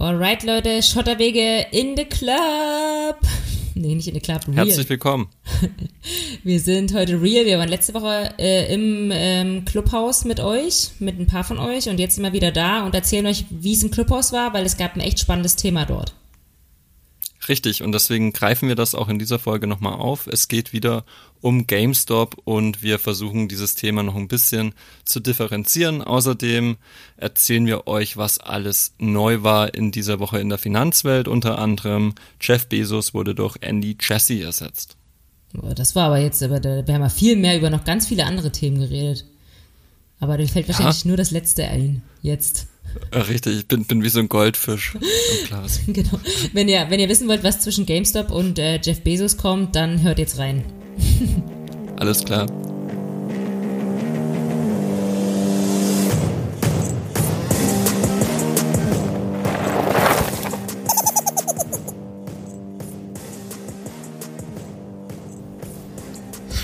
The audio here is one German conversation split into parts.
Alright, Leute, Schotterwege in the Club. Nee, nicht in the Club, real. Herzlich willkommen. Wir sind heute real. Wir waren letzte Woche äh, im ähm, Clubhaus mit euch, mit ein paar von euch und jetzt sind wir wieder da und erzählen euch, wie es im Clubhaus war, weil es gab ein echt spannendes Thema dort. Richtig, und deswegen greifen wir das auch in dieser Folge nochmal auf. Es geht wieder um GameStop und wir versuchen dieses Thema noch ein bisschen zu differenzieren. Außerdem erzählen wir euch, was alles neu war in dieser Woche in der Finanzwelt. Unter anderem Jeff Bezos wurde durch Andy Jassy ersetzt. Das war aber jetzt, aber da, wir haben ja viel mehr über noch ganz viele andere Themen geredet. Aber dir fällt wahrscheinlich ja. nur das letzte ein, jetzt. Richtig, ich bin, bin wie so ein Goldfisch im Glas. genau. Wenn ihr, wenn ihr wissen wollt, was zwischen GameStop und äh, Jeff Bezos kommt, dann hört jetzt rein. Alles klar.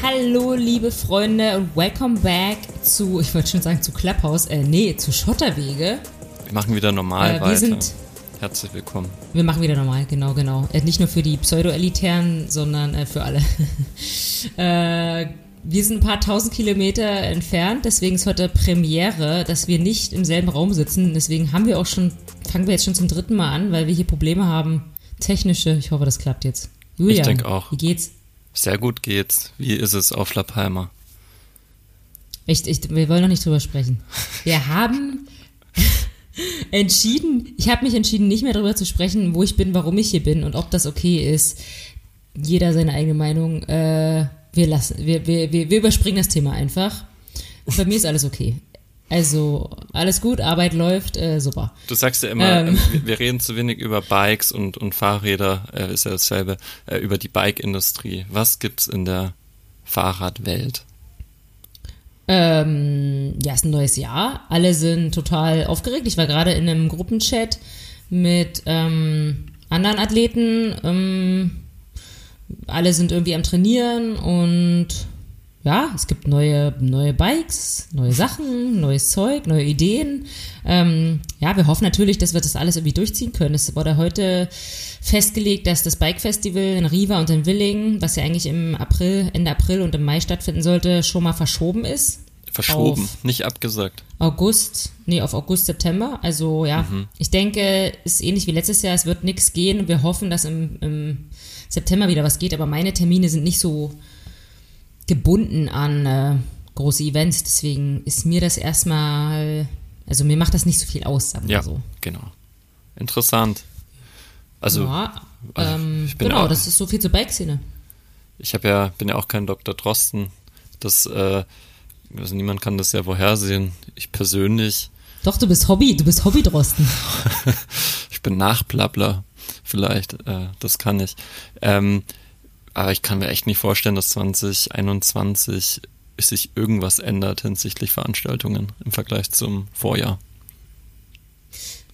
Hallo, liebe Freunde und welcome back zu, ich wollte schon sagen zu Clubhouse, äh, nee, zu Schotterwege. Wir machen wieder normal äh, weiter. Sind, Herzlich willkommen. Wir machen wieder normal, genau, genau. Äh, nicht nur für die Pseudo-Elitären, sondern äh, für alle. äh, wir sind ein paar tausend Kilometer entfernt, deswegen ist heute Premiere, dass wir nicht im selben Raum sitzen. Deswegen haben wir auch schon, fangen wir jetzt schon zum dritten Mal an, weil wir hier Probleme haben. Technische, ich hoffe, das klappt jetzt. Julia, ich denke auch. Wie geht's? Sehr gut geht's. Wie ist es auf La Palma? Ich, ich, wir wollen noch nicht drüber sprechen. Wir haben entschieden, ich habe mich entschieden, nicht mehr darüber zu sprechen, wo ich bin, warum ich hier bin und ob das okay ist. Jeder seine eigene Meinung. Äh, wir, lassen, wir, wir, wir, wir überspringen das Thema einfach. Bei mir ist alles okay. Also alles gut, Arbeit läuft, äh, super. Du sagst ja immer, ähm, wir, wir, reden zu wenig über Bikes und, und Fahrräder, äh, ist ja dasselbe, äh, über die Bike-Industrie. Was gibt's in der Fahrradwelt? Ähm, ja, ist ein neues Jahr. Alle sind total aufgeregt. Ich war gerade in einem Gruppenchat mit ähm, anderen Athleten. Ähm, alle sind irgendwie am Trainieren und ja, es gibt neue, neue Bikes, neue Sachen, neues Zeug, neue Ideen. Ähm, ja, wir hoffen natürlich, dass wir das alles irgendwie durchziehen können. Es wurde heute festgelegt, dass das Bike Festival in Riva und in Willingen, was ja eigentlich im April, Ende April und im Mai stattfinden sollte, schon mal verschoben ist. Verschoben, nicht abgesagt. August, nee, auf August, September. Also ja, mhm. ich denke, ist ähnlich wie letztes Jahr, es wird nichts gehen. Wir hoffen, dass im, im September wieder was geht, aber meine Termine sind nicht so gebunden an äh, große Events, deswegen ist mir das erstmal, also mir macht das nicht so viel aus, sagen wir ja, so. genau. Interessant. Also, ja, also ähm, genau, auch, das ist so viel zur Bike-Szene. Ich habe ja, bin ja auch kein Dr. Drosten. Das, äh, also niemand kann das ja vorhersehen. Ich persönlich. Doch, du bist Hobby, du bist Hobby-Drosten. ich bin Nachblabler vielleicht, äh, das kann ich. Ähm, aber ich kann mir echt nicht vorstellen, dass 2021 sich irgendwas ändert hinsichtlich Veranstaltungen im Vergleich zum Vorjahr.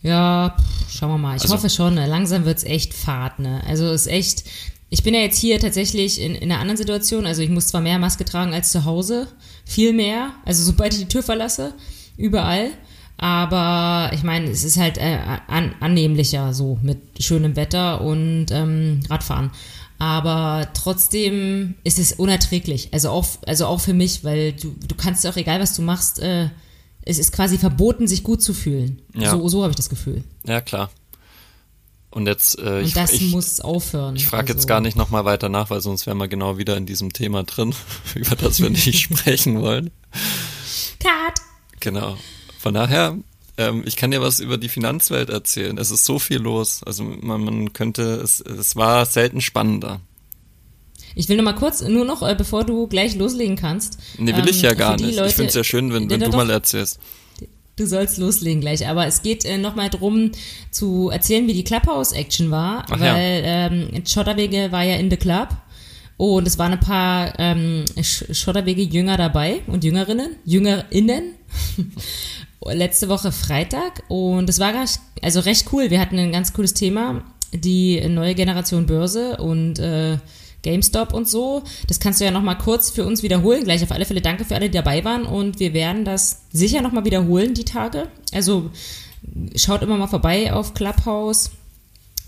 Ja, schauen wir mal. Ich also, hoffe schon, ne? langsam wird es echt Fahrt, ne? Also es ist echt. Ich bin ja jetzt hier tatsächlich in, in einer anderen Situation. Also ich muss zwar mehr Maske tragen als zu Hause, viel mehr. Also sobald ich die Tür verlasse, überall. Aber ich meine, es ist halt äh, an, annehmlicher so mit schönem Wetter und ähm, Radfahren. Aber trotzdem ist es unerträglich. Also auch, also auch für mich, weil du, du kannst auch, egal was du machst, äh, es ist quasi verboten, sich gut zu fühlen. Ja. So, so habe ich das Gefühl. Ja, klar. Und jetzt, äh, Und ich, das ich, muss aufhören. Ich frage also. jetzt gar nicht nochmal weiter nach, weil sonst wären wir genau wieder in diesem Thema drin, über das wir nicht sprechen wollen. Cut! Genau. Von daher, ähm, ich kann dir was über die Finanzwelt erzählen. Es ist so viel los. Also man, man könnte, es, es war selten spannender. Ich will noch mal kurz, nur noch, äh, bevor du gleich loslegen kannst. Nee, will ähm, ich ja gar nicht. Leute, ich finde es ja schön, wenn, wenn du doch, mal erzählst. Du sollst loslegen gleich, aber es geht äh, noch mal drum zu erzählen, wie die Clubhouse-Action war, Ach weil ja. ähm, Schotterwege war ja in the Club und es waren ein paar ähm, Schotterwege-Jünger dabei und Jüngerinnen, JüngerInnen letzte Woche Freitag und es war also recht cool. Wir hatten ein ganz cooles Thema, die neue Generation Börse und äh, GameStop und so. Das kannst du ja nochmal kurz für uns wiederholen. Gleich auf alle Fälle danke für alle, die dabei waren und wir werden das sicher nochmal wiederholen, die Tage. Also schaut immer mal vorbei auf Clubhouse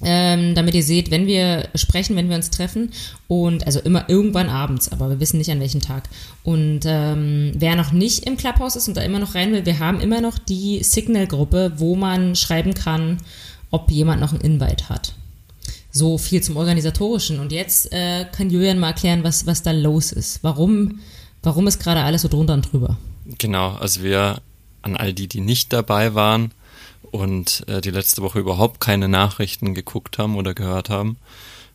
ähm, damit ihr seht, wenn wir sprechen, wenn wir uns treffen und also immer irgendwann abends, aber wir wissen nicht an welchem Tag. Und ähm, wer noch nicht im Clubhouse ist und da immer noch rein will, wir haben immer noch die Signal-Gruppe, wo man schreiben kann, ob jemand noch einen Invite hat. So viel zum Organisatorischen. Und jetzt äh, kann Julian mal erklären, was, was da los ist. Warum, warum ist gerade alles so drunter und drüber? Genau, also wir an all die, die nicht dabei waren, und äh, die letzte Woche überhaupt keine Nachrichten geguckt haben oder gehört haben.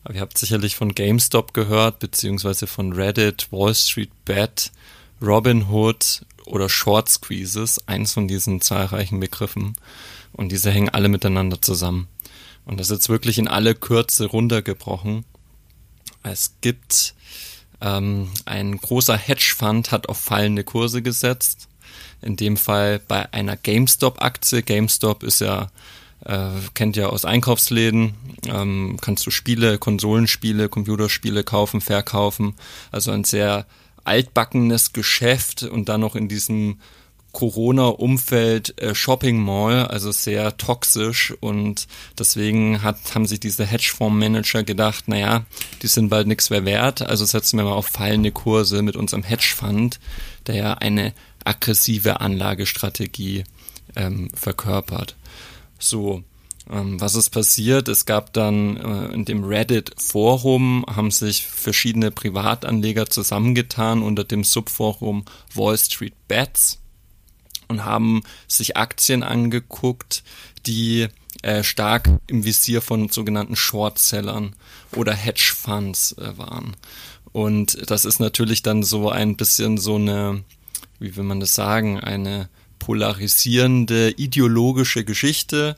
Aber ihr habt sicherlich von GameStop gehört, beziehungsweise von Reddit, Wall Street Bet, Robinhood oder Short Squeezes, eins von diesen zahlreichen Begriffen. Und diese hängen alle miteinander zusammen. Und das ist jetzt wirklich in alle Kürze runtergebrochen. Es gibt ähm, ein großer Hedgefonds hat auf fallende Kurse gesetzt in dem Fall bei einer GameStop-Aktie. GameStop ist ja, äh, kennt ja aus Einkaufsläden, ähm, kannst du Spiele, Konsolenspiele, Computerspiele kaufen, verkaufen. Also ein sehr altbackenes Geschäft und dann noch in diesem Corona-Umfeld äh, Shopping Mall, also sehr toxisch und deswegen hat, haben sich diese Hedgefonds-Manager gedacht, naja, die sind bald nichts mehr wert, also setzen wir mal auf fallende Kurse mit unserem Hedgefonds, der ja eine aggressive Anlagestrategie ähm, verkörpert. So, ähm, was ist passiert? Es gab dann äh, in dem Reddit-Forum, haben sich verschiedene Privatanleger zusammengetan unter dem Subforum Wall Street Bets und haben sich Aktien angeguckt, die äh, stark im Visier von sogenannten Shortsellern oder Hedgefonds äh, waren. Und das ist natürlich dann so ein bisschen so eine wie will man das sagen, eine polarisierende ideologische Geschichte.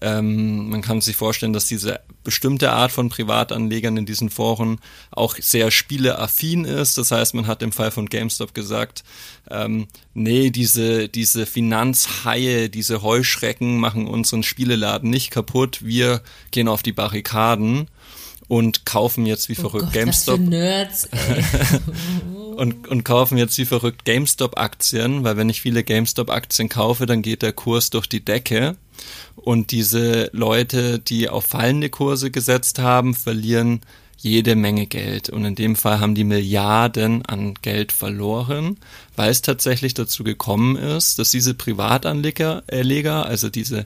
Ähm, man kann sich vorstellen, dass diese bestimmte Art von Privatanlegern in diesen Foren auch sehr spieleaffin ist. Das heißt, man hat im Fall von GameStop gesagt, ähm, nee, diese, diese Finanzhaie, diese Heuschrecken machen unseren Spieleladen nicht kaputt. Wir gehen auf die Barrikaden und kaufen jetzt wie oh verrückt Gott, GameStop. Was für Nerds, und, und kaufen jetzt wie verrückt GameStop-Aktien, weil wenn ich viele GameStop-Aktien kaufe, dann geht der Kurs durch die Decke. Und diese Leute, die auf fallende Kurse gesetzt haben, verlieren jede Menge Geld. Und in dem Fall haben die Milliarden an Geld verloren, weil es tatsächlich dazu gekommen ist, dass diese Privatanleger, also diese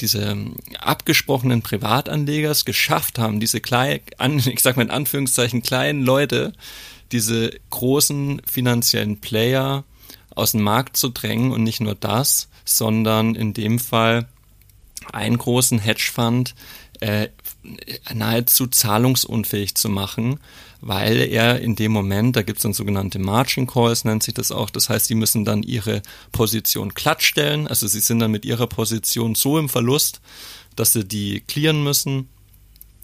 diese ähm, abgesprochenen Privatanleger es geschafft haben, diese kleinen, ich sag mal in Anführungszeichen kleinen Leute, diese großen finanziellen Player aus dem Markt zu drängen und nicht nur das, sondern in dem Fall einen großen Hedgefonds äh, nahezu zahlungsunfähig zu machen, weil er in dem Moment, da gibt es dann sogenannte Margin Calls, nennt sich das auch, das heißt, sie müssen dann ihre Position glattstellen, also sie sind dann mit ihrer Position so im Verlust, dass sie die clearen müssen.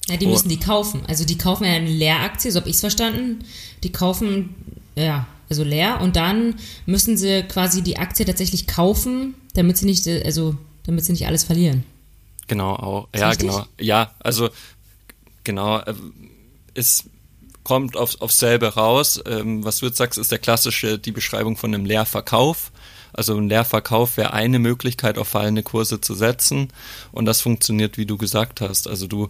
Ja, die müssen die kaufen. Also die kaufen ja eine Leeraktie, so habe ich es verstanden. Die kaufen, ja, also leer und dann müssen sie quasi die Aktie tatsächlich kaufen, damit sie nicht, also damit sie nicht alles verlieren. Genau, auch. Ja, richtig? genau. Ja, also genau, äh, es kommt auf, aufs selbe raus. Ähm, was du jetzt sagst, ist der klassische, die Beschreibung von einem Leerverkauf. Also ein Leerverkauf wäre eine Möglichkeit, auf fallende Kurse zu setzen. Und das funktioniert, wie du gesagt hast. Also du,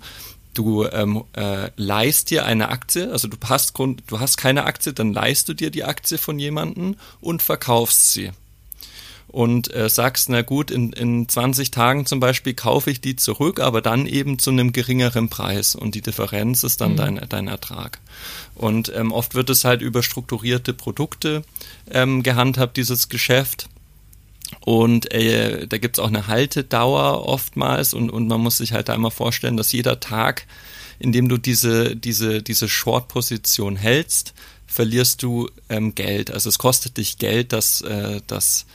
du ähm, äh, leist dir eine Aktie, also du hast, du hast keine Aktie, dann leist du dir die Aktie von jemandem und verkaufst sie und äh, sagst, na gut, in, in 20 Tagen zum Beispiel kaufe ich die zurück, aber dann eben zu einem geringeren Preis und die Differenz ist dann mhm. dein, dein Ertrag. Und ähm, oft wird es halt über strukturierte Produkte ähm, gehandhabt, dieses Geschäft. Und äh, da gibt's auch eine Haltedauer oftmals und, und man muss sich halt einmal vorstellen, dass jeder Tag, in dem du diese, diese, diese Short-Position hältst, verlierst du ähm, Geld. Also es kostet dich Geld, dass äh, das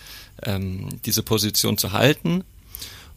ähm, diese Position zu halten.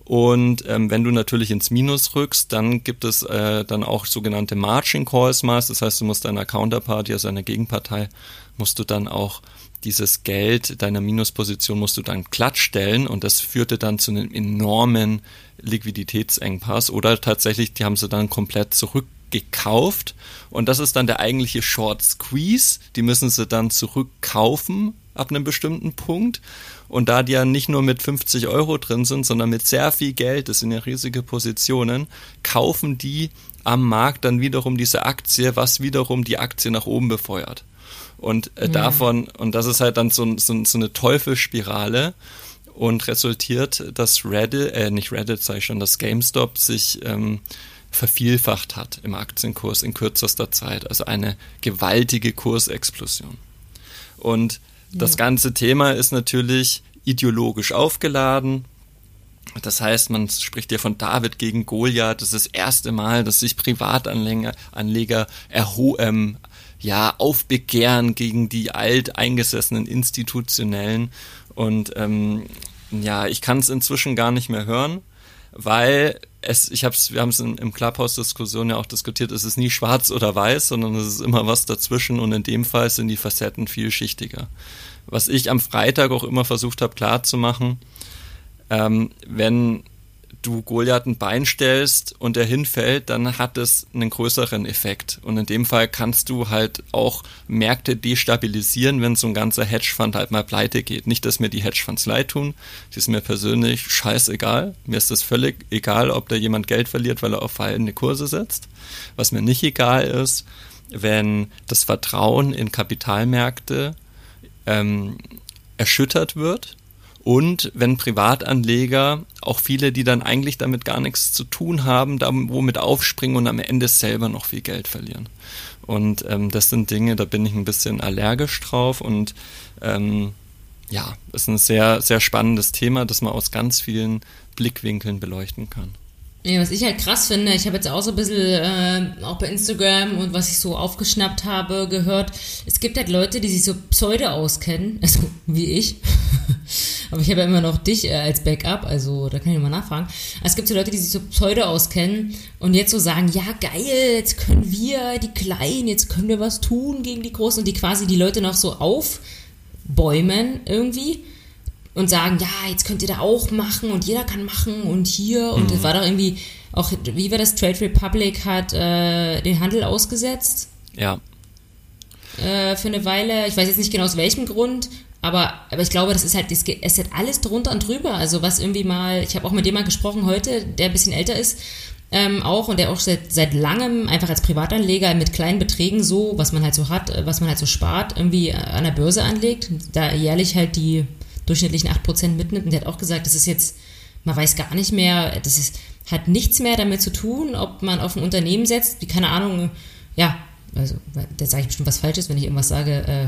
Und ähm, wenn du natürlich ins Minus rückst, dann gibt es äh, dann auch sogenannte Margin Calls meist. Das heißt, du musst deiner Counterparty, also deiner Gegenpartei, musst du dann auch dieses Geld deiner Minusposition musst du dann glatt stellen und das führte dann zu einem enormen Liquiditätsengpass oder tatsächlich, die haben sie dann komplett zurückgekauft und das ist dann der eigentliche Short Squeeze. Die müssen sie dann zurückkaufen ab einem bestimmten Punkt. Und da die ja nicht nur mit 50 Euro drin sind, sondern mit sehr viel Geld, das sind ja riesige Positionen, kaufen die am Markt dann wiederum diese Aktie, was wiederum die Aktie nach oben befeuert. Und äh, ja. davon, und das ist halt dann so, so, so eine Teufelsspirale und resultiert, dass Reddit, äh, nicht Reddit, sage ich schon, dass GameStop sich ähm, vervielfacht hat im Aktienkurs in kürzester Zeit. Also eine gewaltige Kursexplosion. Und das ganze Thema ist natürlich ideologisch aufgeladen. Das heißt, man spricht ja von David gegen Goliath. Das ist das erste Mal, dass sich Privatanleger Anleger erho ähm, ja, aufbegehren gegen die alteingesessenen institutionellen. Und ähm, ja, ich kann es inzwischen gar nicht mehr hören, weil es, ich hab's, wir haben es im Clubhouse-Diskussion ja auch diskutiert, es ist nie schwarz oder weiß, sondern es ist immer was dazwischen und in dem Fall sind die Facetten vielschichtiger. Was ich am Freitag auch immer versucht habe klarzumachen, ähm, wenn du Goliath ein Bein stellst und er hinfällt, dann hat es einen größeren Effekt. Und in dem Fall kannst du halt auch Märkte destabilisieren, wenn so ein ganzer Hedgefonds halt mal pleite geht. Nicht, dass mir die Hedgefonds leid tun, die ist mir persönlich scheißegal. Mir ist das völlig egal, ob da jemand Geld verliert, weil er auf verhaltene Kurse setzt. Was mir nicht egal ist, wenn das Vertrauen in Kapitalmärkte ähm, erschüttert wird und wenn Privatanleger, auch viele, die dann eigentlich damit gar nichts zu tun haben, da womit aufspringen und am Ende selber noch viel Geld verlieren. Und ähm, das sind Dinge, da bin ich ein bisschen allergisch drauf und ähm, ja, ist ein sehr, sehr spannendes Thema, das man aus ganz vielen Blickwinkeln beleuchten kann. Ja, was ich halt krass finde, ich habe jetzt auch so ein bisschen, äh, auch bei Instagram und was ich so aufgeschnappt habe, gehört, es gibt halt Leute, die sich so Pseudo auskennen, also wie ich. Aber ich habe ja immer noch dich äh, als Backup, also da kann ich mal nachfragen. Aber es gibt so Leute, die sich so Pseudo auskennen und jetzt so sagen, ja geil, jetzt können wir, die Kleinen, jetzt können wir was tun gegen die Großen und die quasi die Leute noch so aufbäumen irgendwie und sagen, ja, jetzt könnt ihr da auch machen und jeder kann machen und hier und mhm. das war doch irgendwie auch, wie war das, Trade Republic hat äh, den Handel ausgesetzt. Ja. Äh, für eine Weile, ich weiß jetzt nicht genau aus welchem Grund, aber, aber ich glaube, das ist halt, es ist halt alles drunter und drüber. Also was irgendwie mal, ich habe auch mit dem mal gesprochen heute, der ein bisschen älter ist, ähm, auch und der auch seit, seit langem einfach als Privatanleger mit kleinen Beträgen so, was man halt so hat, was man halt so spart, irgendwie an der Börse anlegt, da jährlich halt die durchschnittlichen 8% mitnimmt. Und der hat auch gesagt, das ist jetzt, man weiß gar nicht mehr, das ist, hat nichts mehr damit zu tun, ob man auf ein Unternehmen setzt, wie keine Ahnung, ja, also da sage ich bestimmt was Falsches, wenn ich irgendwas sage, äh,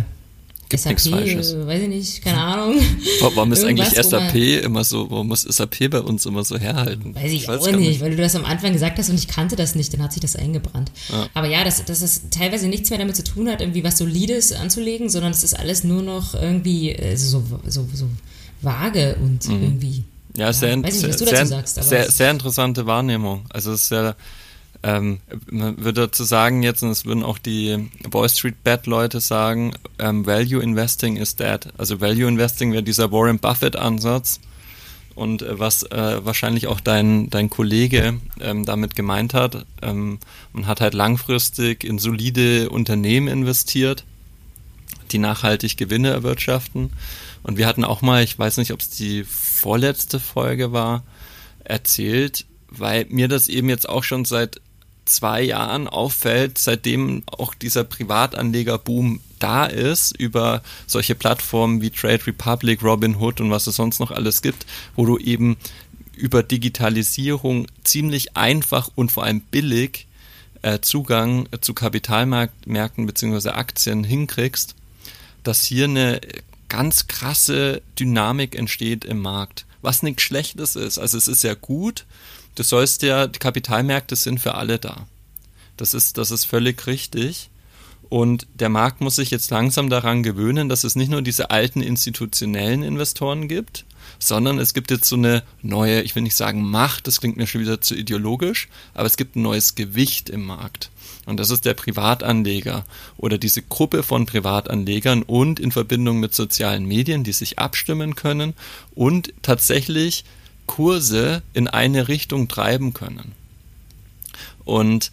Gibt SAP, äh, weiß ich nicht, keine Ahnung. Warum ist eigentlich SAP immer so, warum muss SAP bei uns immer so herhalten? Weiß ich, ich weiß auch nicht, nicht, weil du das am Anfang gesagt hast und ich kannte das nicht, dann hat sich das eingebrannt. Ja. Aber ja, dass, dass es teilweise nichts mehr damit zu tun hat, irgendwie was Solides anzulegen, sondern es ist alles nur noch irgendwie äh, so, so, so vage und mhm. irgendwie. Ja, sehr, ja, sehr, sehr, sagst, sehr, sehr interessante Wahrnehmung. Also es ist ja ähm, man würde dazu sagen jetzt, und das würden auch die Wall Street Bet Leute sagen, ähm, Value Investing is dead. Also Value Investing wäre dieser Warren Buffett Ansatz. Und äh, was äh, wahrscheinlich auch dein, dein Kollege ähm, damit gemeint hat, ähm, man hat halt langfristig in solide Unternehmen investiert, die nachhaltig Gewinne erwirtschaften. Und wir hatten auch mal, ich weiß nicht, ob es die vorletzte Folge war, erzählt, weil mir das eben jetzt auch schon seit zwei Jahren auffällt, seitdem auch dieser Privatanlegerboom da ist, über solche Plattformen wie Trade Republic, Robinhood und was es sonst noch alles gibt, wo du eben über Digitalisierung ziemlich einfach und vor allem billig äh, Zugang zu Kapitalmärkten bzw. Aktien hinkriegst, dass hier eine ganz krasse Dynamik entsteht im Markt. Was nichts Schlechtes ist. Also es ist ja gut, du sollst ja, die Kapitalmärkte sind für alle da. Das ist, das ist völlig richtig. Und der Markt muss sich jetzt langsam daran gewöhnen, dass es nicht nur diese alten institutionellen Investoren gibt, sondern es gibt jetzt so eine neue, ich will nicht sagen Macht, das klingt mir schon wieder zu ideologisch, aber es gibt ein neues Gewicht im Markt. Und das ist der Privatanleger oder diese Gruppe von Privatanlegern und in Verbindung mit sozialen Medien, die sich abstimmen können und tatsächlich Kurse in eine Richtung treiben können. Und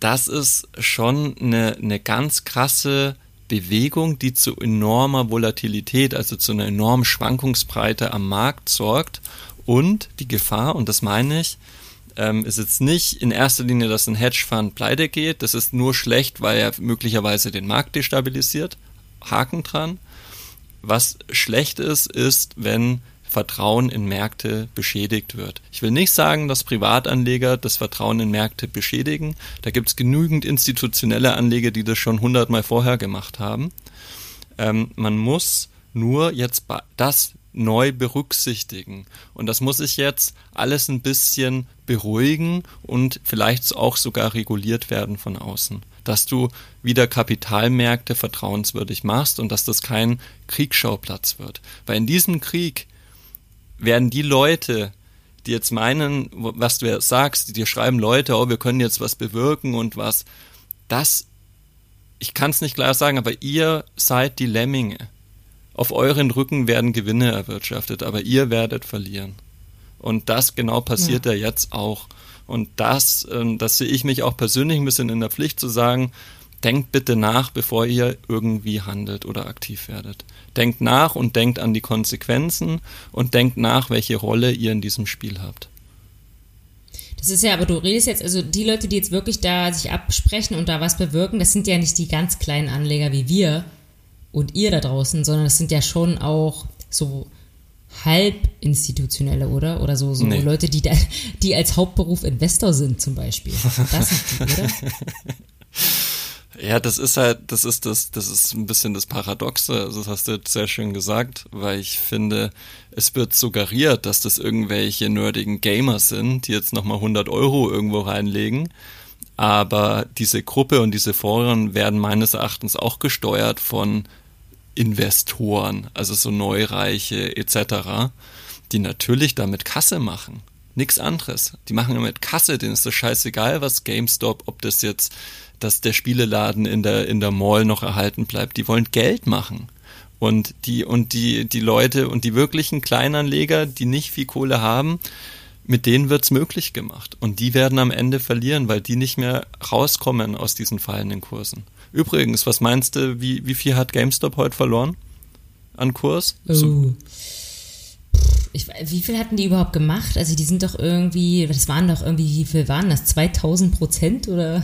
das ist schon eine, eine ganz krasse Bewegung, die zu enormer Volatilität, also zu einer enormen Schwankungsbreite am Markt sorgt. Und die Gefahr, und das meine ich, ähm, ist jetzt nicht in erster Linie, dass ein Hedgefonds pleite geht. Das ist nur schlecht, weil er möglicherweise den Markt destabilisiert. Haken dran. Was schlecht ist, ist, wenn Vertrauen in Märkte beschädigt wird. Ich will nicht sagen, dass Privatanleger das Vertrauen in Märkte beschädigen. Da gibt es genügend institutionelle Anleger, die das schon hundertmal vorher gemacht haben. Ähm, man muss nur jetzt das neu berücksichtigen. Und das muss ich jetzt alles ein bisschen beruhigen und vielleicht auch sogar reguliert werden von außen. Dass du wieder Kapitalmärkte vertrauenswürdig machst und dass das kein Kriegsschauplatz wird. Weil in diesem Krieg werden die Leute, die jetzt meinen, was du sagst, die dir schreiben Leute, oh, wir können jetzt was bewirken und was, das, ich kann es nicht klar sagen, aber ihr seid die Lemminge. Auf euren Rücken werden Gewinne erwirtschaftet, aber ihr werdet verlieren. Und das genau passiert ja, ja jetzt auch. Und das, ähm, das sehe ich mich auch persönlich ein bisschen in der Pflicht zu sagen, denkt bitte nach, bevor ihr irgendwie handelt oder aktiv werdet. Denkt nach und denkt an die Konsequenzen und denkt nach, welche Rolle ihr in diesem Spiel habt. Das ist ja, aber du redest jetzt, also die Leute, die jetzt wirklich da sich absprechen und da was bewirken, das sind ja nicht die ganz kleinen Anleger wie wir und ihr da draußen, sondern das sind ja schon auch so halb institutionelle, oder? Oder so, so nee. Leute, die, da, die als Hauptberuf Investor sind zum Beispiel. Das sind die, oder? Ja, das ist halt, das ist das, das ist ein bisschen das Paradoxe, also das hast du jetzt sehr schön gesagt, weil ich finde, es wird suggeriert, dass das irgendwelche nerdigen Gamer sind, die jetzt nochmal 100 Euro irgendwo reinlegen, aber diese Gruppe und diese Foren werden meines Erachtens auch gesteuert von Investoren, also so Neureiche etc., die natürlich damit Kasse machen. Nix anderes. Die machen damit Kasse, denen ist das scheißegal, was GameStop, ob das jetzt dass der Spieleladen in der, in der Mall noch erhalten bleibt. Die wollen Geld machen. Und die, und die, die Leute und die wirklichen Kleinanleger, die nicht viel Kohle haben, mit denen wird's möglich gemacht. Und die werden am Ende verlieren, weil die nicht mehr rauskommen aus diesen fallenden Kursen. Übrigens, was meinst du, wie, wie viel hat GameStop heute verloren an Kurs? Oh. So. Ich, wie viel hatten die überhaupt gemacht? Also die sind doch irgendwie, das waren doch irgendwie, wie viel waren das? 2000 Prozent oder?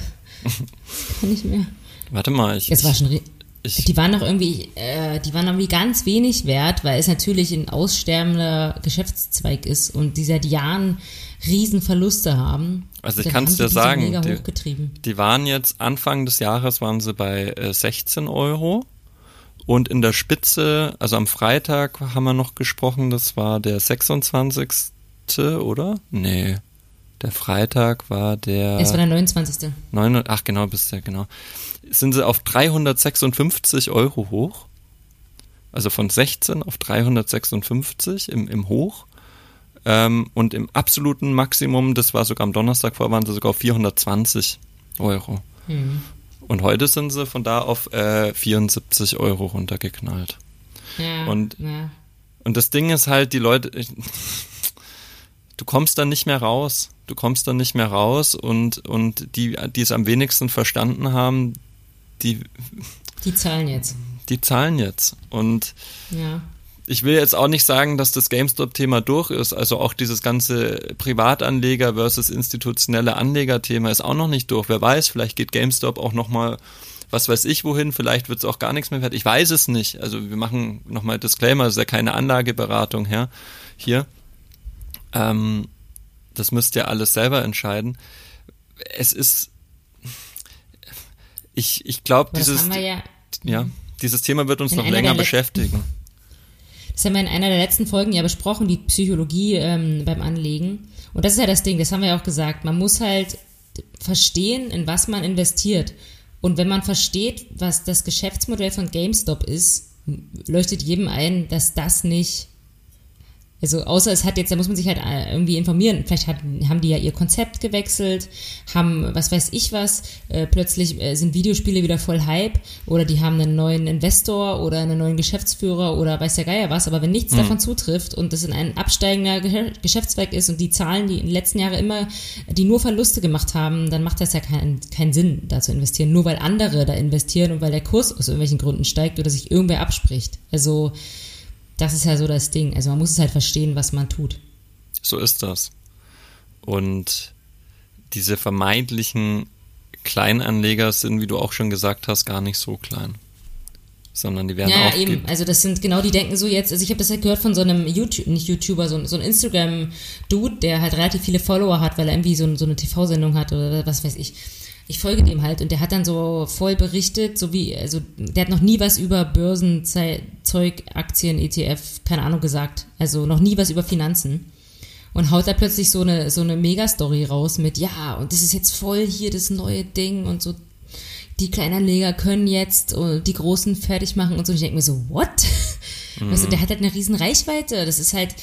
Kann nicht mehr. Warte mal, ich. Es war schon. Ich, die waren doch irgendwie, äh, die waren irgendwie ganz wenig wert, weil es natürlich ein aussterbender Geschäftszweig ist und die seit Jahren Riesenverluste haben. Also ich kann es dir sagen, die, die, waren jetzt Anfang des Jahres waren sie bei äh, 16 Euro und in der Spitze, also am Freitag haben wir noch gesprochen, das war der 26. oder? Nee. Der Freitag war der. Es war der 29. 9, ach genau, bist du, genau. Sind sie auf 356 Euro hoch. Also von 16 auf 356 im, im Hoch. Ähm, und im absoluten Maximum, das war sogar am Donnerstag vor, waren sie sogar auf 420 Euro. Mhm. Und heute sind sie von da auf äh, 74 Euro runtergeknallt. Ja, und, ja. und das Ding ist halt, die Leute, du kommst dann nicht mehr raus. Du kommst dann nicht mehr raus und, und die, die es am wenigsten verstanden haben, die. Die zahlen jetzt. Die zahlen jetzt. Und ja. ich will jetzt auch nicht sagen, dass das GameStop-Thema durch ist. Also auch dieses ganze Privatanleger versus institutionelle Anleger-Thema ist auch noch nicht durch. Wer weiß, vielleicht geht GameStop auch nochmal was weiß ich wohin, vielleicht wird es auch gar nichts mehr wert. Ich weiß es nicht. Also wir machen nochmal Disclaimer, es ist ja keine Anlageberatung her, hier. Ähm, das müsst ihr alles selber entscheiden. Es ist, ich, ich glaube, dieses, ja, ja, dieses Thema wird uns noch länger beschäftigen. Das haben wir in einer der letzten Folgen ja besprochen, die Psychologie ähm, beim Anlegen. Und das ist ja das Ding, das haben wir ja auch gesagt. Man muss halt verstehen, in was man investiert. Und wenn man versteht, was das Geschäftsmodell von GameStop ist, leuchtet jedem ein, dass das nicht Also außer es hat jetzt, da muss man sich halt äh, irgendwie informieren. Vielleicht hat, haben die ja ihr Konzept gewechselt, haben was weiß ich was, äh, plötzlich äh, sind Videospiele wieder voll Hype oder die haben einen neuen Investor oder einen neuen Geschäftsführer oder weiß der Geier was. Aber wenn nichts mhm. davon zutrifft und das in ein absteigender Ge Geschäftszweig ist und die Zahlen, die in den letzten Jahren immer, die nur Verluste gemacht haben, dann macht das ja keinen keinen Sinn, da zu investieren. Nur weil andere da investieren und weil der Kurs aus irgendwelchen Gründen steigt oder sich irgendwer abspricht. Also das ist ja so das Ding. Also man muss es halt verstehen, was man tut. So ist das. Und diese vermeintlichen Kleinanleger sind, wie du auch schon gesagt hast, gar nicht so klein. Sondern die werden ja, auch. Ja, eben. Also, das sind genau die denken so jetzt. Also, ich habe das halt gehört von so einem YouTube, nicht YouTuber, so, so ein Instagram-Dude, der halt relativ viele Follower hat, weil er irgendwie so, so eine TV-Sendung hat oder was weiß ich ich folge dem halt und der hat dann so voll berichtet, so wie, also der hat noch nie was über Börsenzeug, Aktien, ETF, keine Ahnung gesagt. Also noch nie was über Finanzen. Und haut da plötzlich so eine, so eine Megastory raus mit, ja, und das ist jetzt voll hier das neue Ding und so, die Kleinanleger können jetzt die Großen fertig machen und so. Und ich denke mir so, what? Mhm. Weißt du, der hat halt eine riesen Reichweite. Das ist halt,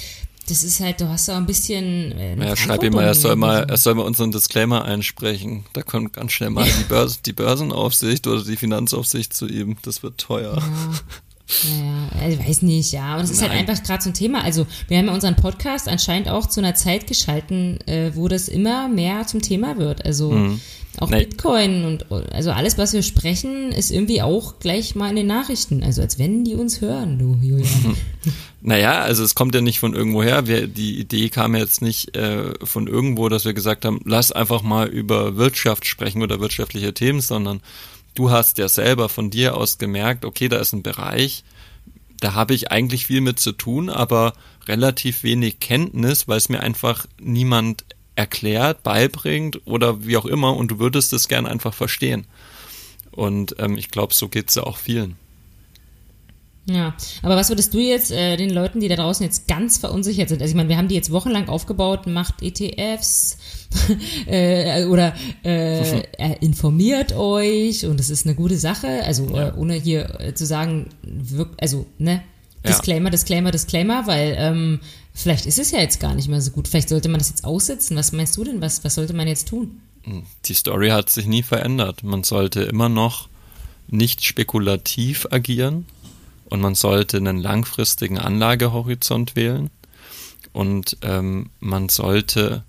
das ist halt, du hast da ein bisschen. Äh, ja, schreib ihm mal, er soll mal, er soll mal unseren Disclaimer einsprechen. Da kommt ganz schnell mal die, Börse, die Börsenaufsicht oder die Finanzaufsicht zu ihm. Das wird teuer. Ja. Naja, ich weiß nicht, ja. Aber das ist halt Nein. halt einfach gerade so ein Thema. Also, wir haben ja unseren Podcast anscheinend auch zu einer Zeit geschalten, äh, wo das immer mehr zum Thema wird. Also, mhm. Auch nee. Bitcoin und also alles, was wir sprechen, ist irgendwie auch gleich mal in den Nachrichten. Also als wenn die uns hören, du Julian. naja, also es kommt ja nicht von irgendwoher. Wir, die Idee kam jetzt nicht äh, von irgendwo, dass wir gesagt haben, lass einfach mal über Wirtschaft sprechen oder wirtschaftliche Themen, sondern du hast ja selber von dir aus gemerkt, okay, da ist ein Bereich, da habe ich eigentlich viel mit zu tun, aber relativ wenig Kenntnis, weil es mir einfach niemand erklärt, beibringt oder wie auch immer und du würdest es gern einfach verstehen. Und ähm, ich glaube, so geht es ja auch vielen. Ja, aber was würdest du jetzt äh, den Leuten, die da draußen jetzt ganz verunsichert sind, also ich meine, wir haben die jetzt wochenlang aufgebaut, macht ETFs äh, oder äh, informiert euch und es ist eine gute Sache, also ja. äh, ohne hier äh, zu sagen, wirk also ne, Disclaimer, Disclaimer, Disclaimer, weil ähm, vielleicht ist es ja jetzt gar nicht mehr so gut. Vielleicht sollte man das jetzt aussitzen. Was meinst du denn? Was, was sollte man jetzt tun? Die Story hat sich nie verändert. Man sollte immer noch nicht spekulativ agieren und man sollte einen langfristigen Anlagehorizont wählen und ähm, man sollte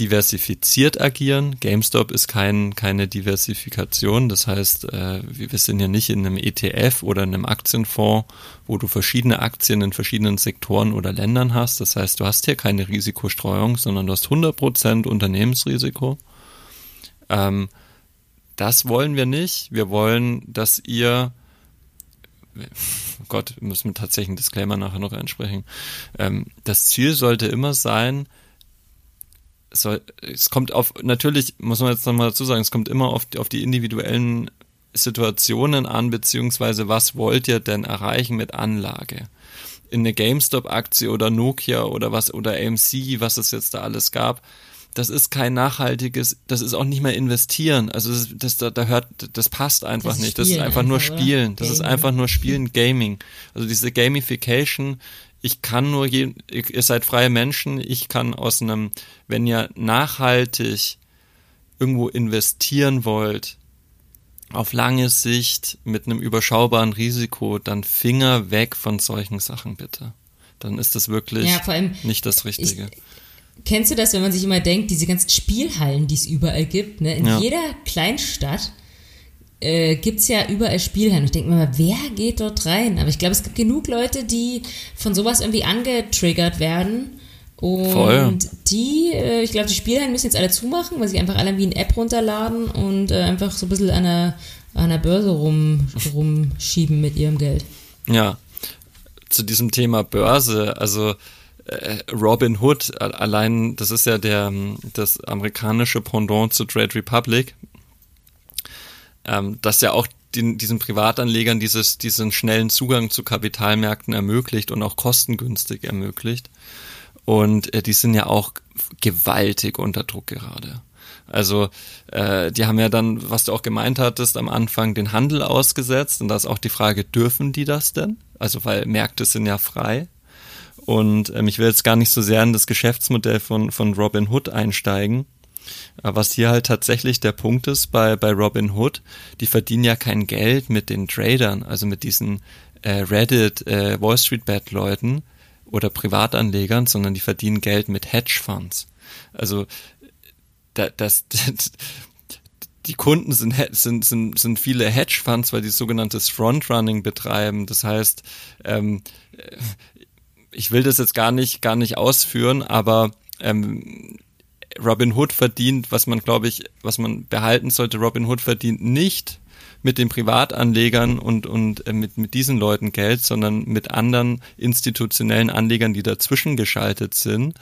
diversifiziert agieren. GameStop ist kein, keine Diversifikation. Das heißt, äh, wir sind ja nicht in einem ETF oder in einem Aktienfonds, wo du verschiedene Aktien in verschiedenen Sektoren oder Ländern hast. Das heißt, du hast hier keine Risikostreuung, sondern du hast 100% Unternehmensrisiko. Ähm, das wollen wir nicht. Wir wollen, dass ihr oh Gott, müssen wir tatsächlich einen Disclaimer nachher noch einsprechen. Ähm, das Ziel sollte immer sein, soll, es kommt auf, natürlich muss man jetzt nochmal dazu sagen, es kommt immer auf, auf die individuellen Situationen an, beziehungsweise was wollt ihr denn erreichen mit Anlage? In eine GameStop-Aktie oder Nokia oder was, oder AMC, was es jetzt da alles gab, das ist kein nachhaltiges, das ist auch nicht mehr investieren. Also das, das da, da hört, das passt einfach das nicht. Das ist einfach, nur Spielen. Das ist einfach nur Spielen, Gaming. Also diese Gamification ich kann nur, je, ihr seid freie Menschen, ich kann aus einem, wenn ihr nachhaltig irgendwo investieren wollt, auf lange Sicht mit einem überschaubaren Risiko, dann Finger weg von solchen Sachen bitte. Dann ist das wirklich ja, nicht das Richtige. Ich, kennst du das, wenn man sich immer denkt, diese ganzen Spielhallen, die es überall gibt, ne? in ja. jeder Kleinstadt äh, gibt es ja überall Spielhallen. Ich denke mir mal, wer geht dort rein? Aber ich glaube, es gibt genug Leute, die von sowas irgendwie angetriggert werden. Und Voll. die, äh, ich glaube, die Spielhallen müssen jetzt alle zumachen, weil sie einfach alle wie eine App runterladen und äh, einfach so ein bisschen an der, an der Börse rum, rumschieben mit ihrem Geld. Ja, zu diesem Thema Börse, also Robin Hood, allein, das ist ja der, das amerikanische Pendant zu Trade Republic, ähm, das ja auch den, diesen Privatanlegern dieses, diesen schnellen Zugang zu Kapitalmärkten ermöglicht und auch kostengünstig ermöglicht. Und äh, die sind ja auch gewaltig unter Druck gerade. Also äh, die haben ja dann, was du auch gemeint hattest, am Anfang den Handel ausgesetzt. Und da ist auch die Frage, dürfen die das denn? Also weil Märkte sind ja frei. Und ähm, ich will jetzt gar nicht so sehr in das Geschäftsmodell von, von Robin Hood einsteigen. Aber was hier halt tatsächlich der Punkt ist bei, bei Robin Hood, die verdienen ja kein Geld mit den Tradern, also mit diesen äh, Reddit, äh, Wall Street Bet Leuten oder Privatanlegern, sondern die verdienen Geld mit Hedgefonds. Also da, das die Kunden sind, sind, sind, sind viele Hedgefonds, weil die sogenanntes Frontrunning betreiben. Das heißt, ähm, ich will das jetzt gar nicht, gar nicht ausführen, aber ähm, Robin Hood verdient, was man, glaube ich, was man behalten sollte, Robin Hood verdient nicht mit den Privatanlegern und, und äh, mit, mit diesen Leuten Geld, sondern mit anderen institutionellen Anlegern, die dazwischen geschaltet sind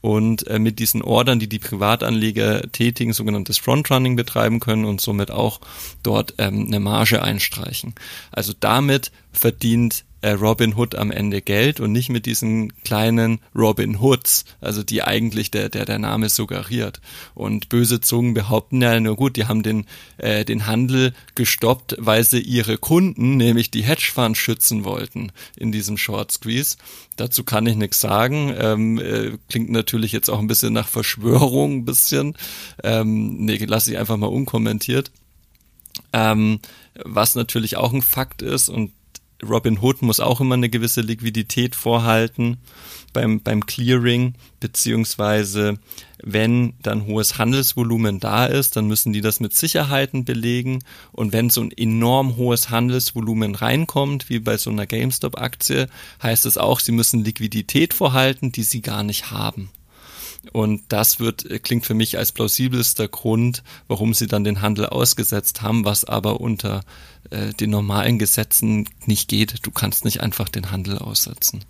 und äh, mit diesen Ordern, die die Privatanleger tätigen, sogenanntes Frontrunning betreiben können und somit auch dort ähm, eine Marge einstreichen. Also damit verdient Robin Hood am Ende Geld und nicht mit diesen kleinen Robin Hoods, also die eigentlich der, der, der Name suggeriert. Und böse Zungen behaupten ja, nur gut, die haben den, äh, den Handel gestoppt, weil sie ihre Kunden, nämlich die Hedgefonds, schützen wollten in diesem Short Squeeze. Dazu kann ich nichts sagen. Ähm, äh, klingt natürlich jetzt auch ein bisschen nach Verschwörung, ein bisschen. Ähm, nee, lasse ich einfach mal unkommentiert. Ähm, was natürlich auch ein Fakt ist, und Robin Hood muss auch immer eine gewisse Liquidität vorhalten beim, beim Clearing, beziehungsweise wenn dann hohes Handelsvolumen da ist, dann müssen die das mit Sicherheiten belegen. Und wenn so ein enorm hohes Handelsvolumen reinkommt, wie bei so einer GameStop-Aktie, heißt es auch, sie müssen Liquidität vorhalten, die sie gar nicht haben. Und das wird, klingt für mich als plausibelster Grund, warum sie dann den Handel ausgesetzt haben, was aber unter äh, den normalen Gesetzen nicht geht. Du kannst nicht einfach den Handel aussetzen.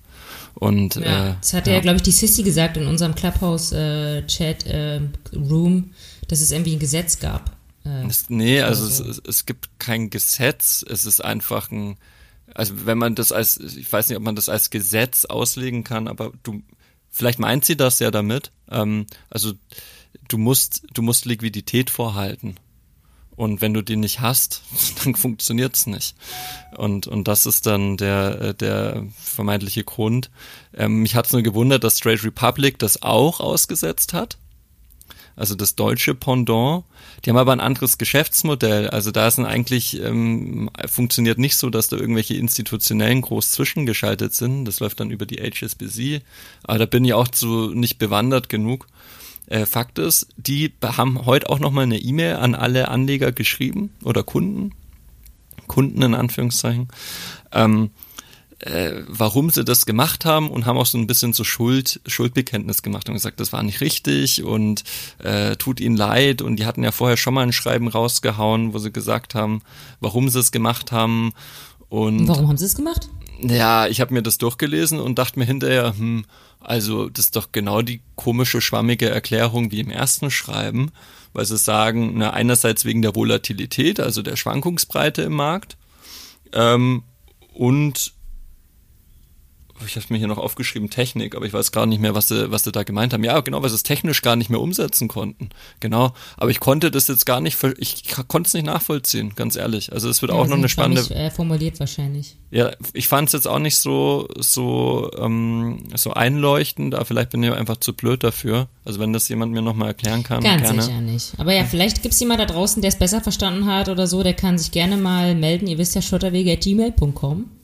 Und, ja, äh, das hat ja, ja glaube ich, die Sissy gesagt in unserem Clubhouse-Chat äh, äh, Room, dass es irgendwie ein Gesetz gab. Äh, es, nee, also so. es, es gibt kein Gesetz, es ist einfach ein, also wenn man das als, ich weiß nicht, ob man das als Gesetz auslegen kann, aber du, vielleicht meint sie das ja damit, ähm, also du musst, du musst Liquidität vorhalten. Und wenn du die nicht hast, dann funktioniert's nicht. Und, und das ist dann der, äh, der vermeintliche Grund. Ähm, mich hat's nur gewundert, dass Trade Republic das auch ausgesetzt hat. Also das deutsche Pendant. Die haben aber ein anderes Geschäftsmodell. Also da ist eigentlich, ähm, funktioniert nicht so, dass da irgendwelche institutionellen groß zwischengeschaltet sind. Das läuft dann über die HSBC. Aber da bin ich auch zu nicht bewandert genug. Äh, Fakt ist, die haben heute auch nochmal eine E-Mail an alle Anleger geschrieben oder Kunden, Kunden in Anführungszeichen, ähm, äh, warum sie das gemacht haben und haben auch so ein bisschen so Schuld, Schuldbekenntnis gemacht und gesagt, das war nicht richtig und äh, tut ihnen leid und die hatten ja vorher schon mal ein Schreiben rausgehauen, wo sie gesagt haben, warum sie es gemacht haben und warum haben sie es gemacht? Ja, ich habe mir das durchgelesen und dachte mir hinterher, hm, also das ist doch genau die komische, schwammige Erklärung wie im ersten Schreiben, weil sie sagen, na, einerseits wegen der Volatilität, also der Schwankungsbreite im Markt, ähm, und ich habe mir hier noch aufgeschrieben Technik, aber ich weiß gar nicht mehr, was sie, was sie da gemeint haben. Ja, genau, weil sie es technisch gar nicht mehr umsetzen konnten. Genau. Aber ich konnte das jetzt gar nicht, ich konnte es nicht nachvollziehen, ganz ehrlich. Also es wird ja, auch noch eine spannende. Nicht, äh, formuliert wahrscheinlich. Ja, ich fand es jetzt auch nicht so, so, ähm, so einleuchtend, aber vielleicht bin ich einfach zu blöd dafür. Also wenn das jemand mir nochmal erklären kann. Ganz gerne. sicher nicht. Aber ja, vielleicht gibt es jemand da draußen, der es besser verstanden hat oder so, der kann sich gerne mal melden. Ihr wisst ja, schotterwege.gmail.com.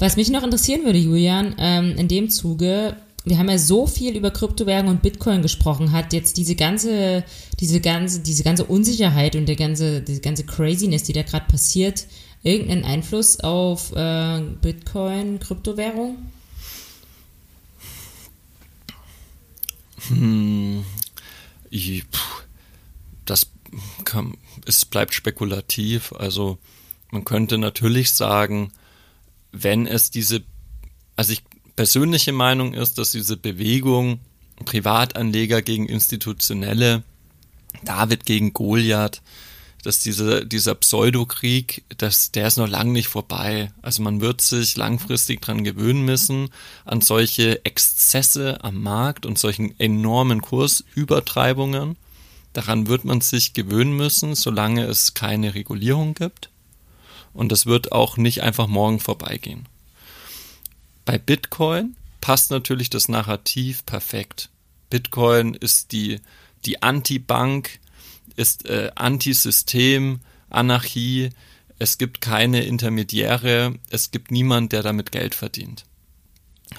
Was mich noch interessieren würde, Julian, ähm, in dem Zuge, wir haben ja so viel über Kryptowährungen und Bitcoin gesprochen, hat jetzt diese ganze, diese ganze, diese ganze Unsicherheit und der ganze, diese ganze Craziness, die da gerade passiert, irgendeinen Einfluss auf äh, Bitcoin, Kryptowährung? Hm, ich, das kann, es bleibt spekulativ. Also man könnte natürlich sagen, wenn es diese, also ich persönliche Meinung ist, dass diese Bewegung Privatanleger gegen Institutionelle, David gegen Goliath, dass diese, dieser Pseudokrieg, dass, der ist noch lange nicht vorbei. Also man wird sich langfristig dran gewöhnen müssen, an solche Exzesse am Markt und solchen enormen Kursübertreibungen. Daran wird man sich gewöhnen müssen, solange es keine Regulierung gibt und das wird auch nicht einfach morgen vorbeigehen. Bei Bitcoin passt natürlich das Narrativ perfekt. Bitcoin ist die, die Anti-Bank, ist äh, Anti-System, Anarchie, es gibt keine Intermediäre, es gibt niemand, der damit Geld verdient.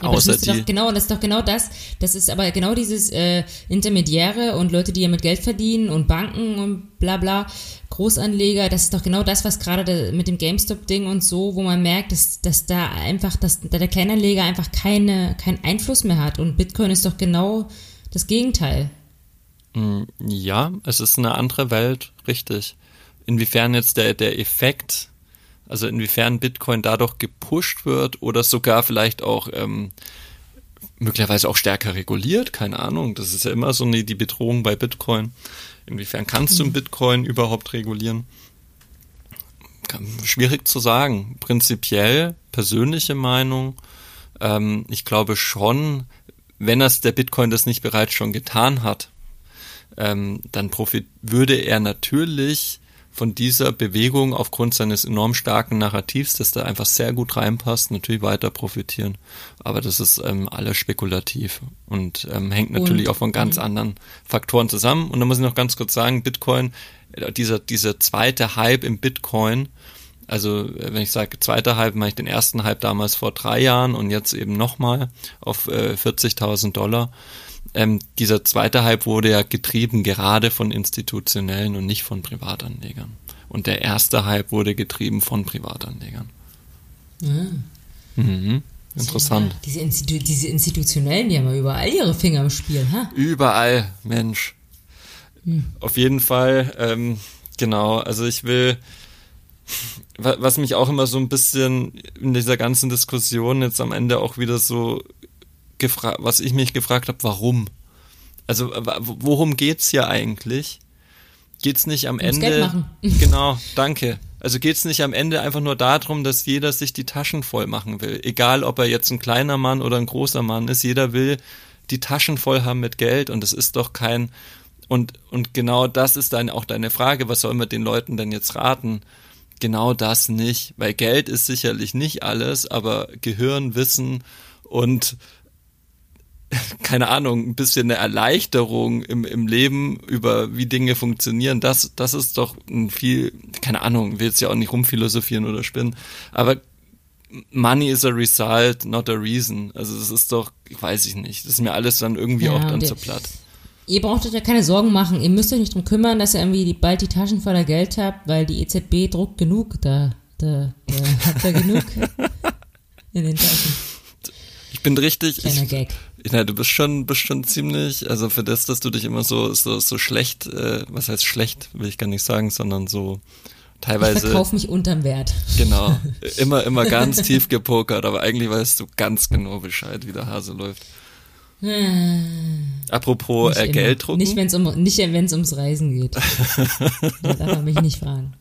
Ja, Außer das die. Doch genau, das ist doch genau das. Das ist aber genau dieses äh, Intermediäre und Leute, die ja mit Geld verdienen und Banken und bla bla, Großanleger, das ist doch genau das, was gerade mit dem GameStop-Ding und so, wo man merkt, dass, dass da einfach, dass da der Kleinanleger einfach keine, keinen Einfluss mehr hat. Und Bitcoin ist doch genau das Gegenteil. Mm, ja, es ist eine andere Welt, richtig. Inwiefern jetzt der, der Effekt also inwiefern Bitcoin dadurch gepusht wird oder sogar vielleicht auch ähm, möglicherweise auch stärker reguliert, keine Ahnung. Das ist ja immer so eine, die Bedrohung bei Bitcoin. Inwiefern kannst du mhm. Bitcoin überhaupt regulieren? Schwierig zu sagen. Prinzipiell, persönliche Meinung, ähm, ich glaube schon, wenn das der Bitcoin das nicht bereits schon getan hat, ähm, dann profit würde er natürlich von dieser Bewegung aufgrund seines enorm starken Narrativs, das da einfach sehr gut reinpasst, natürlich weiter profitieren. Aber das ist ähm, alles spekulativ und ähm, hängt natürlich und, auch von ganz anderen Faktoren zusammen. Und da muss ich noch ganz kurz sagen, Bitcoin, äh, dieser, dieser zweite Hype im Bitcoin, also äh, wenn ich sage zweiter Hype, mache ich den ersten Hype damals vor drei Jahren und jetzt eben nochmal auf äh, 40.000 Dollar ähm, dieser zweite Hype wurde ja getrieben gerade von institutionellen und nicht von Privatanlegern. Und der erste Hype wurde getrieben von Privatanlegern. Ja. Mhm. Interessant. Diese, Institu diese Institutionellen, die haben ja überall ihre Finger im Spiel, ha? Überall, Mensch. Hm. Auf jeden Fall, ähm, genau, also ich will, was mich auch immer so ein bisschen in dieser ganzen Diskussion jetzt am Ende auch wieder so gefragt, was ich mich gefragt habe, warum? Also worum geht's hier eigentlich? Geht's nicht am Ende? Geld machen. Genau, danke. Also geht's nicht am Ende einfach nur darum, dass jeder sich die Taschen voll machen will, egal ob er jetzt ein kleiner Mann oder ein großer Mann ist. Jeder will die Taschen voll haben mit Geld und es ist doch kein und und genau das ist dann auch deine Frage, was soll man den Leuten denn jetzt raten? Genau das nicht, weil Geld ist sicherlich nicht alles, aber Gehirn, Wissen und keine Ahnung, ein bisschen eine Erleichterung im, im Leben über wie Dinge funktionieren, das, das ist doch ein viel, keine Ahnung, will jetzt ja auch nicht rumphilosophieren oder spinnen, aber Money is a result, not a reason. Also das ist doch, ich weiß ich nicht, das ist mir alles dann irgendwie ja, auch dann zu platt. Ihr braucht euch ja keine Sorgen machen, ihr müsst euch nicht drum kümmern, dass ihr irgendwie bald die Taschen voller Geld habt, weil die EZB druckt genug, da, da, da habt ihr genug in den Taschen. Ich bin richtig. Kleiner ich, Gag. Ja, du bist schon, bist schon ziemlich, also für das, dass du dich immer so, so, so schlecht, äh, was heißt schlecht, will ich gar nicht sagen, sondern so teilweise. Ich verkauf mich unterm Wert. Genau. Immer, immer ganz tief gepokert, aber eigentlich weißt du ganz genau Bescheid, wie der Hase läuft. Apropos äh, Gelddrucken. Nicht, wenn es um, nicht, wenn's ums Reisen geht. da darf man mich nicht fragen.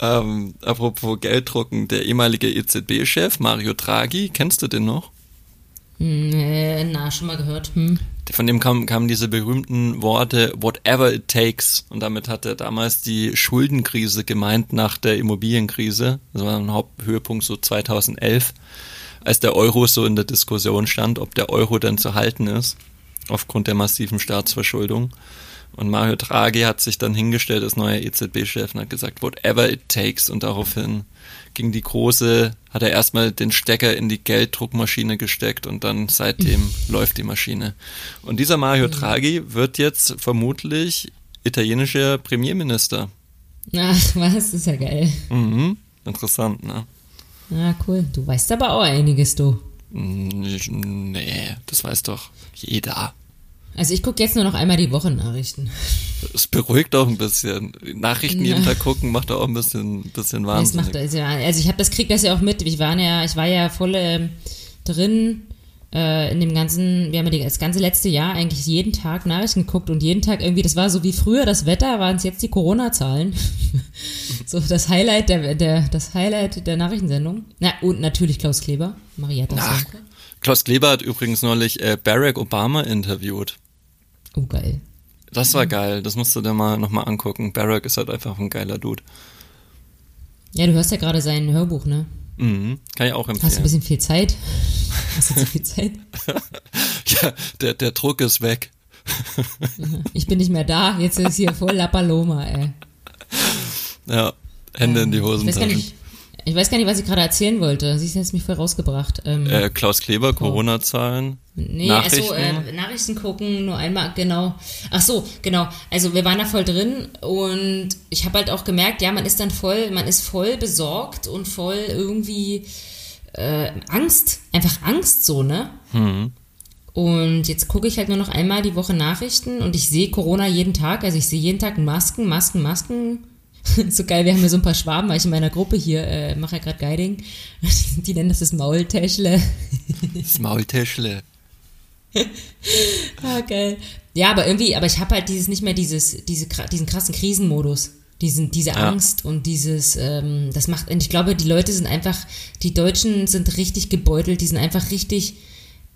Ähm, apropos Gelddrucken, der ehemalige EZB-Chef Mario Draghi, kennst du den noch? Na, schon mal gehört. Hm. Von dem kamen, kamen diese berühmten Worte whatever it takes. Und damit hat er damals die Schuldenkrise gemeint nach der Immobilienkrise. Das war ein Haupthöhepunkt so 2011, als der Euro so in der Diskussion stand, ob der Euro denn zu halten ist, aufgrund der massiven Staatsverschuldung. Und Mario Draghi hat sich dann hingestellt als neuer EZB-Chef und hat gesagt, whatever it takes. Und daraufhin ging die große, hat er erstmal den Stecker in die Gelddruckmaschine gesteckt und dann seitdem läuft die Maschine. Und dieser Mario Draghi wird jetzt vermutlich italienischer Premierminister. Ach, was? Das ist ja geil. Mhm. Interessant, ne? Ah, cool. Du weißt aber auch einiges, du. Nee, das weiß doch jeder. Also ich gucke jetzt nur noch einmal die Woche Nachrichten. Es beruhigt auch ein bisschen. Nachrichten ja. jeden Tag gucken macht auch ein bisschen, bisschen wahnsinnig. macht, also, also ich habe das krieg das ja auch mit. Ich war ja, ich war ja voll äh, drin äh, in dem ganzen, wir haben ja das ganze letzte Jahr eigentlich jeden Tag Nachrichten geguckt und jeden Tag irgendwie, das war so wie früher das Wetter, waren es jetzt die Corona-Zahlen. so das Highlight der, der, das Highlight der Nachrichtensendung. Na, und natürlich Klaus Kleber, Marietta Klaus Kleber hat übrigens neulich äh, Barack Obama interviewt. Oh, geil. Das war geil, das musst du dir mal nochmal angucken. Barack ist halt einfach ein geiler Dude. Ja, du hörst ja gerade sein Hörbuch, ne? Mhm, kann ich auch empfehlen. Hast du ein bisschen viel Zeit? Hast du zu viel Zeit? ja, der, der Druck ist weg. ich bin nicht mehr da, jetzt ist hier voll La Paloma, ey. Ja, Hände ähm, in die Hosentaschen. Ich, ich weiß gar nicht, was ich gerade erzählen wollte. Sie ist mich voll rausgebracht. Ähm, äh, Klaus Kleber, Corona-Zahlen. Nee, Nachrichten. Achso, äh, Nachrichten gucken, nur einmal, genau. Ach so, genau. Also wir waren da voll drin und ich habe halt auch gemerkt, ja, man ist dann voll, man ist voll besorgt und voll irgendwie äh, Angst, einfach Angst so, ne? Mhm. Und jetzt gucke ich halt nur noch einmal die Woche Nachrichten und ich sehe Corona jeden Tag. Also ich sehe jeden Tag Masken, Masken, Masken. so geil, wir haben ja so ein paar Schwaben, weil ich in meiner Gruppe hier äh, mache ja gerade Guiding. Die nennen das das Maultäschle. Das Maultäschle. ah, geil. Ja, aber irgendwie, aber ich habe halt dieses nicht mehr dieses, diese, diesen krassen Krisenmodus. Diesen, diese ja. Angst und dieses, ähm, das macht, und ich glaube, die Leute sind einfach, die Deutschen sind richtig gebeutelt, die sind einfach richtig,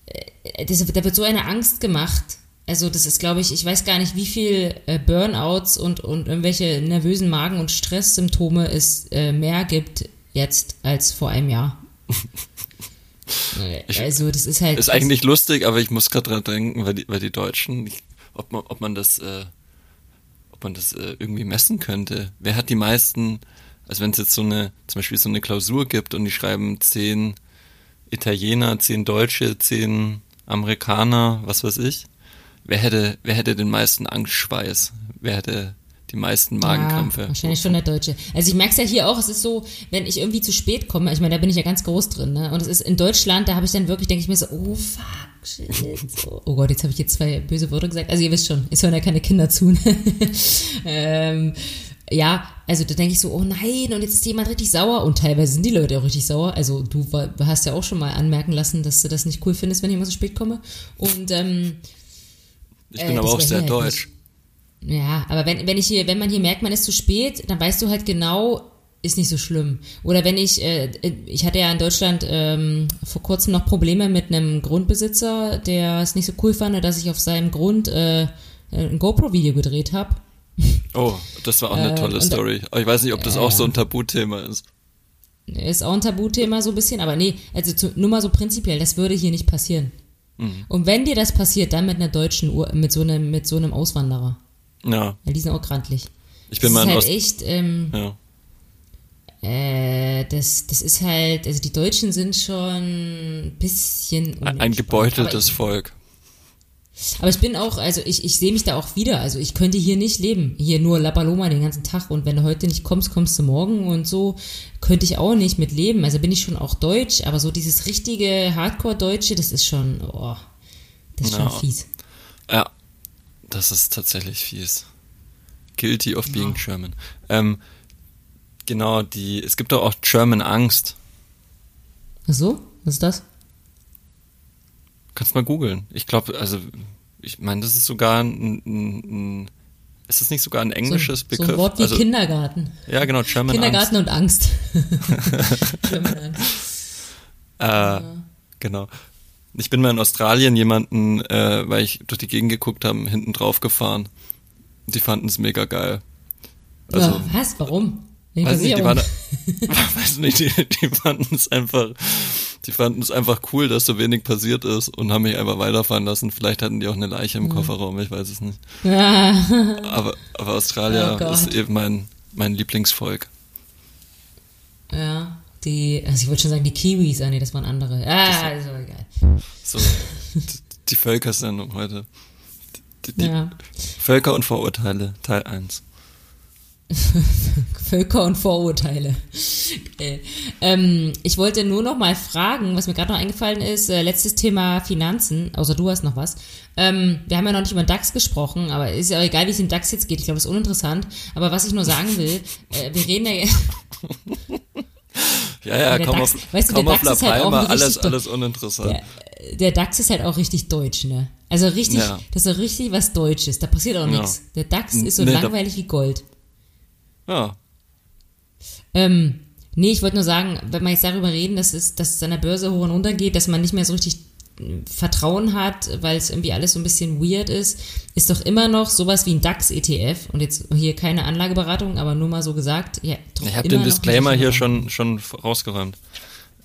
äh, das, da wird so eine Angst gemacht. Also das ist, glaube ich, ich weiß gar nicht, wie viel äh, Burnouts und, und irgendwelche nervösen Magen- und Stresssymptome es äh, mehr gibt jetzt als vor einem Jahr. Ich, also das ist halt. Ist eigentlich lustig, aber ich muss gerade dran denken, weil die, weil die Deutschen, ich, ob man, ob man das, äh, ob man das äh, irgendwie messen könnte. Wer hat die meisten, also wenn es jetzt so eine, zum Beispiel so eine Klausur gibt und die schreiben zehn Italiener, zehn Deutsche, zehn Amerikaner, was weiß ich. Wer hätte, wer hätte den meisten Angstschweiß? Wer hätte die meisten Magenkrämpfe. Ja, wahrscheinlich schon der Deutsche. Also ich merke es ja hier auch, es ist so, wenn ich irgendwie zu spät komme, ich meine, da bin ich ja ganz groß drin, ne? Und es ist in Deutschland, da habe ich dann wirklich, denke ich mir so, oh fuck, shit. Oh Gott, jetzt habe ich jetzt zwei böse Worte gesagt. Also ihr wisst schon, es hören ja keine Kinder zu. Ne? ähm, ja, also da denke ich so, oh nein, und jetzt ist jemand richtig sauer. Und teilweise sind die Leute auch richtig sauer. Also du war, hast ja auch schon mal anmerken lassen, dass du das nicht cool findest, wenn ich immer so spät komme. Und ähm, ich bin äh, aber auch sehr halt deutsch. Nicht. Ja, aber wenn, wenn ich hier, wenn man hier merkt, man ist zu spät, dann weißt du halt genau, ist nicht so schlimm. Oder wenn ich, äh, ich hatte ja in Deutschland ähm, vor kurzem noch Probleme mit einem Grundbesitzer, der es nicht so cool fand, dass ich auf seinem Grund äh, ein GoPro-Video gedreht habe. Oh, das war auch eine tolle äh, Story. Aber ich weiß nicht, ob das äh, auch so ein Tabuthema ist. Ist auch ein Tabuthema so ein bisschen, aber nee, also zu, nur mal so prinzipiell, das würde hier nicht passieren. Mhm. Und wenn dir das passiert, dann mit einer deutschen Uhr, mit so einem, mit so einem Auswanderer. Ja. Weil die sind auch grantlich. Ich bin das mal ist halt echt, ähm, ja. Äh, das, das ist halt, also die Deutschen sind schon ein bisschen. Ein gebeuteltes Volk. Aber ich bin auch, also ich, ich sehe mich da auch wieder. Also ich könnte hier nicht leben. Hier nur La Paloma den ganzen Tag. Und wenn du heute nicht kommst, kommst du morgen und so. Könnte ich auch nicht mit leben. Also bin ich schon auch deutsch. Aber so dieses richtige Hardcore-Deutsche, das ist schon, oh, das ist ja. schon fies. Ja, das ist tatsächlich fies. Guilty of being ja. German. Ähm, genau, die, es gibt doch auch German Angst. Ach so? Was ist das? Kannst mal googeln. Ich glaube, also, ich meine, das ist sogar ein, ein, ein ist das nicht sogar ein englisches so, Begriff? So ein Wort wie also, Kindergarten. Ja, genau, German Kindergarten Angst. und Angst. German Angst. Äh, ja. Genau. Ich bin mal in Australien jemanden, äh, weil ich durch die Gegend geguckt habe, hinten drauf gefahren. Die fanden es mega geil. Also, ja, was? Warum? Weiß nicht, die waren, weiß nicht, die, die fanden es einfach, die fanden es einfach cool, dass so wenig passiert ist und haben mich einfach weiterfahren lassen. Vielleicht hatten die auch eine Leiche im Kofferraum, ich weiß es nicht. aber, aber Australier oh ist eben mein, mein Lieblingsvolk. Ja, die, also ich wollte schon sagen, die Kiwis, ah nee, das waren andere. Ah, ist aber egal. So, die Völkersendung heute. Die, die ja. Völker und Vorurteile, Teil 1. Völker und Vorurteile. Okay. Ähm, ich wollte nur noch mal fragen, was mir gerade noch eingefallen ist, äh, letztes Thema Finanzen, außer du hast noch was. Ähm, wir haben ja noch nicht über DAX gesprochen, aber ist ja egal, wie es im DAX jetzt geht. Ich glaube, das ist uninteressant. Aber was ich nur sagen will, äh, wir reden ja Ja, ja, komm DAX, auf, weißt du, komm auf La Palma, halt alles, alles uninteressant. Der, der, DAX ist halt auch richtig deutsch, ne? Also richtig, ja. das ist richtig was Deutsches. Da passiert auch ja. nichts. Der DAX ist so nee, langweilig wie Gold. Ja. Ähm, nee, ich wollte nur sagen, wenn wir jetzt darüber reden, dass es, dass es an der Börse hoch und runter geht, dass man nicht mehr so richtig Vertrauen hat, weil es irgendwie alles so ein bisschen weird ist, ist doch immer noch sowas wie ein DAX-ETF und jetzt hier keine Anlageberatung, aber nur mal so gesagt. Ja, ich habe den Disclaimer hier schon, schon rausgeräumt.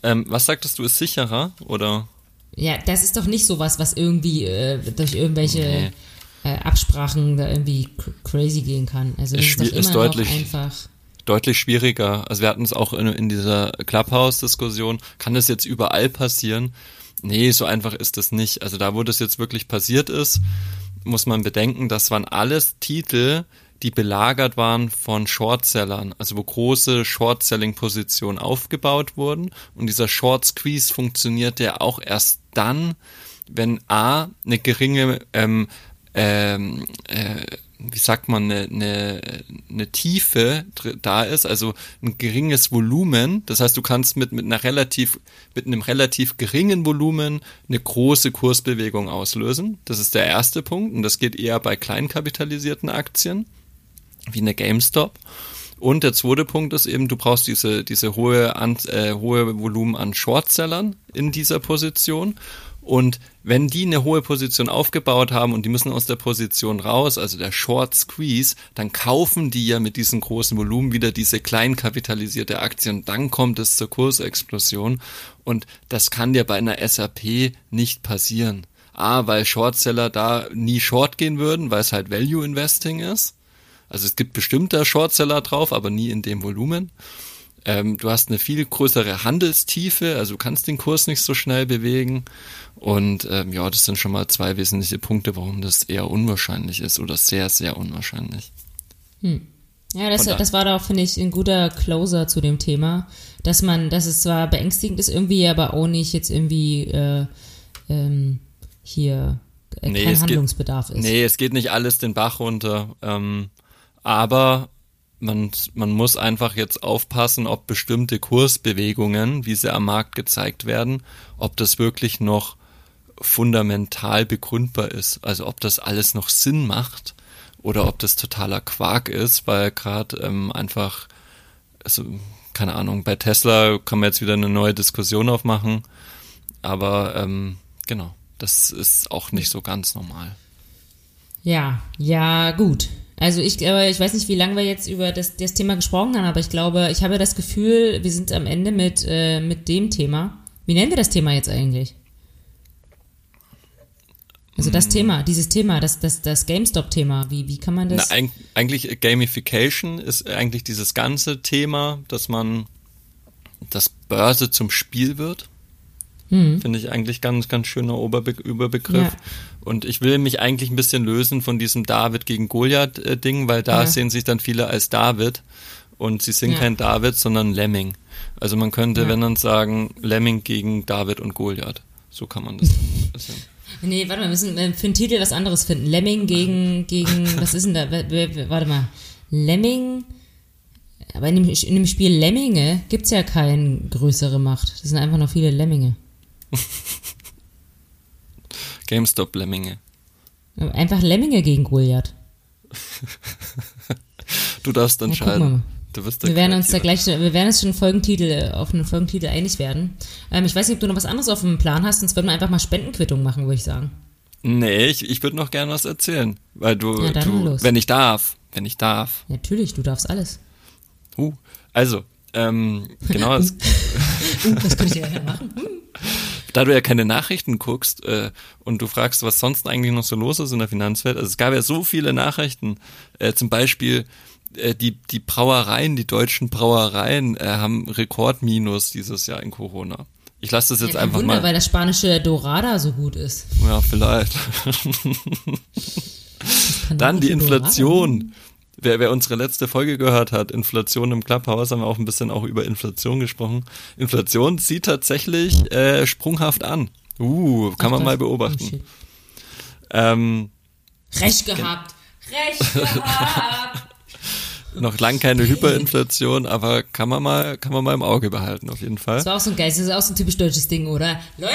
Ähm, was sagtest du, ist sicherer oder? Ja, das ist doch nicht sowas, was irgendwie äh, durch irgendwelche nee. Äh, Absprachen da irgendwie crazy gehen kann. Also das ist, ist, ist deutlich, einfach deutlich schwieriger. Also wir hatten es auch in, in dieser Clubhouse-Diskussion. Kann das jetzt überall passieren? Nee, so einfach ist das nicht. Also da, wo das jetzt wirklich passiert ist, muss man bedenken, das waren alles Titel, die belagert waren von Shortsellern, also wo große Short-Selling-Positionen aufgebaut wurden. Und dieser Short-Squeeze funktioniert ja auch erst dann, wenn A, eine geringe ähm, ähm, äh, wie sagt man, eine, eine, eine Tiefe da ist, also ein geringes Volumen. Das heißt, du kannst mit, mit einer relativ, mit einem relativ geringen Volumen eine große Kursbewegung auslösen. Das ist der erste Punkt. Und das geht eher bei kleinkapitalisierten Aktien, wie eine GameStop. Und der zweite Punkt ist eben, du brauchst diese, diese hohe, an, äh, hohe Volumen an Shortsellern in dieser Position. Und wenn die eine hohe Position aufgebaut haben und die müssen aus der Position raus, also der Short Squeeze, dann kaufen die ja mit diesem großen Volumen wieder diese klein kapitalisierte Aktie und dann kommt es zur Kursexplosion. Und das kann dir bei einer SAP nicht passieren. A, weil Shortseller da nie short gehen würden, weil es halt Value Investing ist. Also es gibt bestimmte Shortseller drauf, aber nie in dem Volumen. Ähm, du hast eine viel größere Handelstiefe, also du kannst den Kurs nicht so schnell bewegen. Und ähm, ja, das sind schon mal zwei wesentliche Punkte, warum das eher unwahrscheinlich ist oder sehr, sehr unwahrscheinlich. Hm. Ja, das, das war doch, finde ich, ein guter Closer zu dem Thema, dass man, dass es zwar beängstigend ist irgendwie, aber auch nicht jetzt irgendwie äh, ähm, hier äh, nee, kein Handlungsbedarf geht, ist. Nee, es geht nicht alles den Bach runter. Ähm, aber man, man muss einfach jetzt aufpassen, ob bestimmte Kursbewegungen, wie sie am Markt gezeigt werden, ob das wirklich noch fundamental begründbar ist. Also ob das alles noch Sinn macht oder ob das totaler Quark ist, weil gerade ähm, einfach, also keine Ahnung, bei Tesla kann man jetzt wieder eine neue Diskussion aufmachen, aber ähm, genau, das ist auch nicht so ganz normal. Ja, ja, gut. Also ich, aber ich weiß nicht, wie lange wir jetzt über das, das Thema gesprochen haben, aber ich glaube, ich habe das Gefühl, wir sind am Ende mit, äh, mit dem Thema. Wie nennen wir das Thema jetzt eigentlich? Also das hm. Thema, dieses Thema, das, das, das GameStop-Thema, wie, wie kann man das? Na, eigentlich Gamification ist eigentlich dieses ganze Thema, dass man, dass Börse zum Spiel wird. Hm. Finde ich eigentlich ganz, ganz schöner Überbegriff. Ja. Und ich will mich eigentlich ein bisschen lösen von diesem David gegen Goliath-Ding, weil da ja. sehen sich dann viele als David und sie sind ja. kein David, sondern Lemming. Also man könnte, wenn dann sagen, Lemming gegen David und Goliath. So kann man das. Bisschen. Nee, warte mal, wir müssen für einen Titel was anderes finden. Lemming gegen, gegen, was ist denn da? Warte mal. Lemming, aber in dem, in dem Spiel Lemminge gibt es ja keine größere Macht. Das sind einfach noch viele Lemminge. GameStop Lemminge. Einfach Lemminge gegen Goliath. du darfst entscheiden. Du wirst wir werden uns da gleich, wir werden uns schon Folgentitel, auf einen Folgentitel einig werden. Ähm, ich weiß nicht, ob du noch was anderes auf dem Plan hast, sonst würden wir einfach mal Spendenquittung machen, würde ich sagen. Nee, ich, ich würde noch gerne was erzählen. Weil du, ja, du wenn ich darf, wenn ich darf. Natürlich, du darfst alles. Uh, also, ähm, genau. das, uh, das könnte ich ja machen. Da du ja keine Nachrichten guckst äh, und du fragst, was sonst eigentlich noch so los ist in der Finanzwelt, also es gab ja so viele Nachrichten, äh, zum Beispiel äh, die, die Brauereien, die deutschen Brauereien äh, haben Rekordminus dieses Jahr in Corona. Ich lasse das jetzt ja, einfach Wunder, mal. weil das spanische Dorada so gut ist. Ja, vielleicht. Dann die Inflation. Dorada wer, wer unsere letzte Folge gehört hat, Inflation im Clubhouse, haben wir auch ein bisschen auch über Inflation gesprochen. Inflation zieht tatsächlich äh, sprunghaft an. Uh, kann Ach, man mal beobachten. Oh, ähm, Recht gehabt. Recht gehabt. noch lang keine Hyperinflation, aber kann man mal, kann man mal im Auge behalten, auf jeden Fall. Das war auch so ein Geist, das ist auch so ein typisch deutsches Ding, oder? Leute,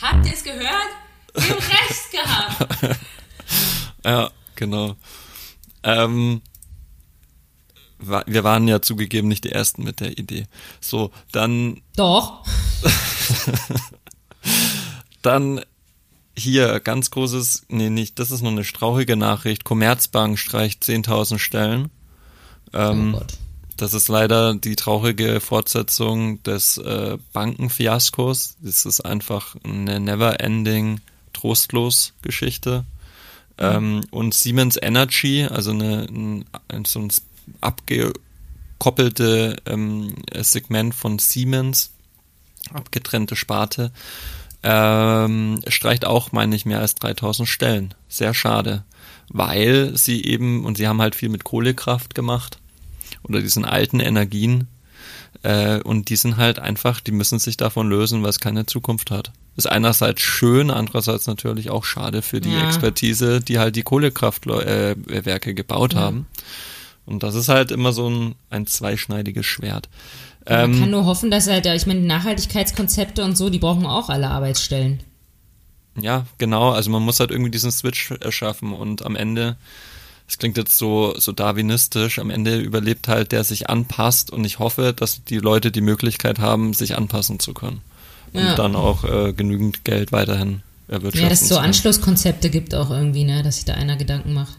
habt ihr es gehört? Wir haben recht gehabt. ja, genau. Ähm, wir waren ja zugegeben nicht die Ersten mit der Idee. So, dann. Doch. dann hier ganz großes, nee, nicht, das ist nur eine strauchige Nachricht. Commerzbank streicht 10.000 Stellen. Ähm, oh Gott. das ist leider die traurige Fortsetzung des äh, Bankenfiaskos. Das ist einfach eine never-ending, trostlos Geschichte. Mhm. Ähm, und Siemens Energy, also eine, ein, so ein abgekoppelte ähm, Segment von Siemens, abgetrennte Sparte, ähm, streicht auch, meine ich, mehr als 3000 Stellen. Sehr schade, weil sie eben, und sie haben halt viel mit Kohlekraft gemacht, oder diesen alten Energien. Äh, und die sind halt einfach, die müssen sich davon lösen, weil es keine Zukunft hat. Ist einerseits schön, andererseits natürlich auch schade für die ja. Expertise, die halt die Kohlekraftwerke äh, gebaut ja. haben. Und das ist halt immer so ein, ein zweischneidiges Schwert. Man ähm, kann nur hoffen, dass halt, ich meine, Nachhaltigkeitskonzepte und so, die brauchen auch alle Arbeitsstellen. Ja, genau. Also man muss halt irgendwie diesen Switch erschaffen und am Ende das klingt jetzt so, so darwinistisch, am Ende überlebt halt der sich anpasst und ich hoffe, dass die Leute die Möglichkeit haben, sich anpassen zu können. Ja. Und dann auch äh, genügend Geld weiterhin erwirtschaften. Ja, dass es so Anschlusskonzepte gibt auch irgendwie, ne, dass sich da einer Gedanken macht.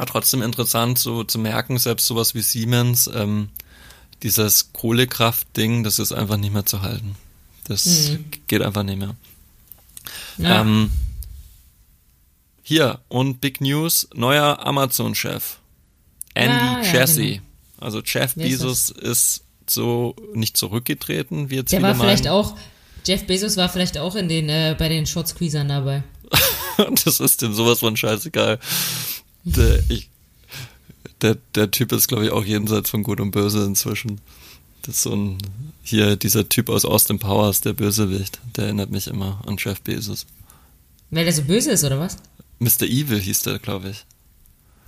Aber trotzdem interessant so zu merken, selbst sowas wie Siemens, ähm, dieses Kohlekraft-Ding, das ist einfach nicht mehr zu halten. Das mhm. geht einfach nicht mehr. Ja. Ähm, hier, und Big News, neuer Amazon-Chef. Andy ah, ja, Jassy. Genau. Also Jeff Wer Bezos ist, ist, so nicht zurückgetreten, wie jetzt Der war meinen. vielleicht auch, Jeff Bezos war vielleicht auch in den, äh, bei den Short Squeezern dabei. das ist dem sowas von scheißegal. Der, ich, der, der Typ ist, glaube ich, auch jenseits von Gut und Böse inzwischen. Das ist so ein, hier dieser Typ aus Austin Powers, der Bösewicht, der erinnert mich immer an Jeff Bezos. Weil der so böse ist, oder was? Mr. Evil hieß der, glaube ich.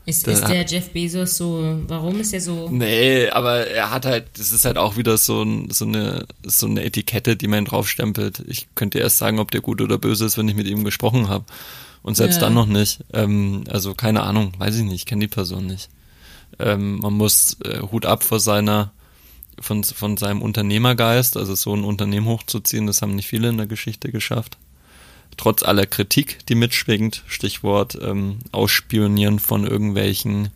Ist der, ist der Jeff Bezos so, warum ist er so? Nee, aber er hat halt, das ist halt auch wieder so, ein, so, eine, so eine Etikette, die man draufstempelt. Ich könnte erst sagen, ob der gut oder böse ist, wenn ich mit ihm gesprochen habe. Und selbst ja. dann noch nicht. Ähm, also keine Ahnung, weiß ich nicht, kenne die Person nicht. Ähm, man muss äh, Hut ab vor seiner, von, von seinem Unternehmergeist, also so ein Unternehmen hochzuziehen, das haben nicht viele in der Geschichte geschafft trotz aller Kritik, die mitschwingt, Stichwort ähm, Ausspionieren von irgendwelchen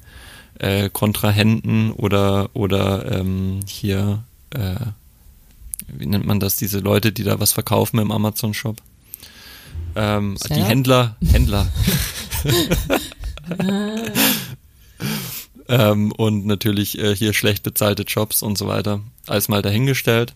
äh, Kontrahenten oder oder ähm, hier äh, wie nennt man das, diese Leute, die da was verkaufen im Amazon-Shop. Ähm, die Händler, Händler. ähm, und natürlich äh, hier schlecht bezahlte Jobs und so weiter. Alles mal dahingestellt.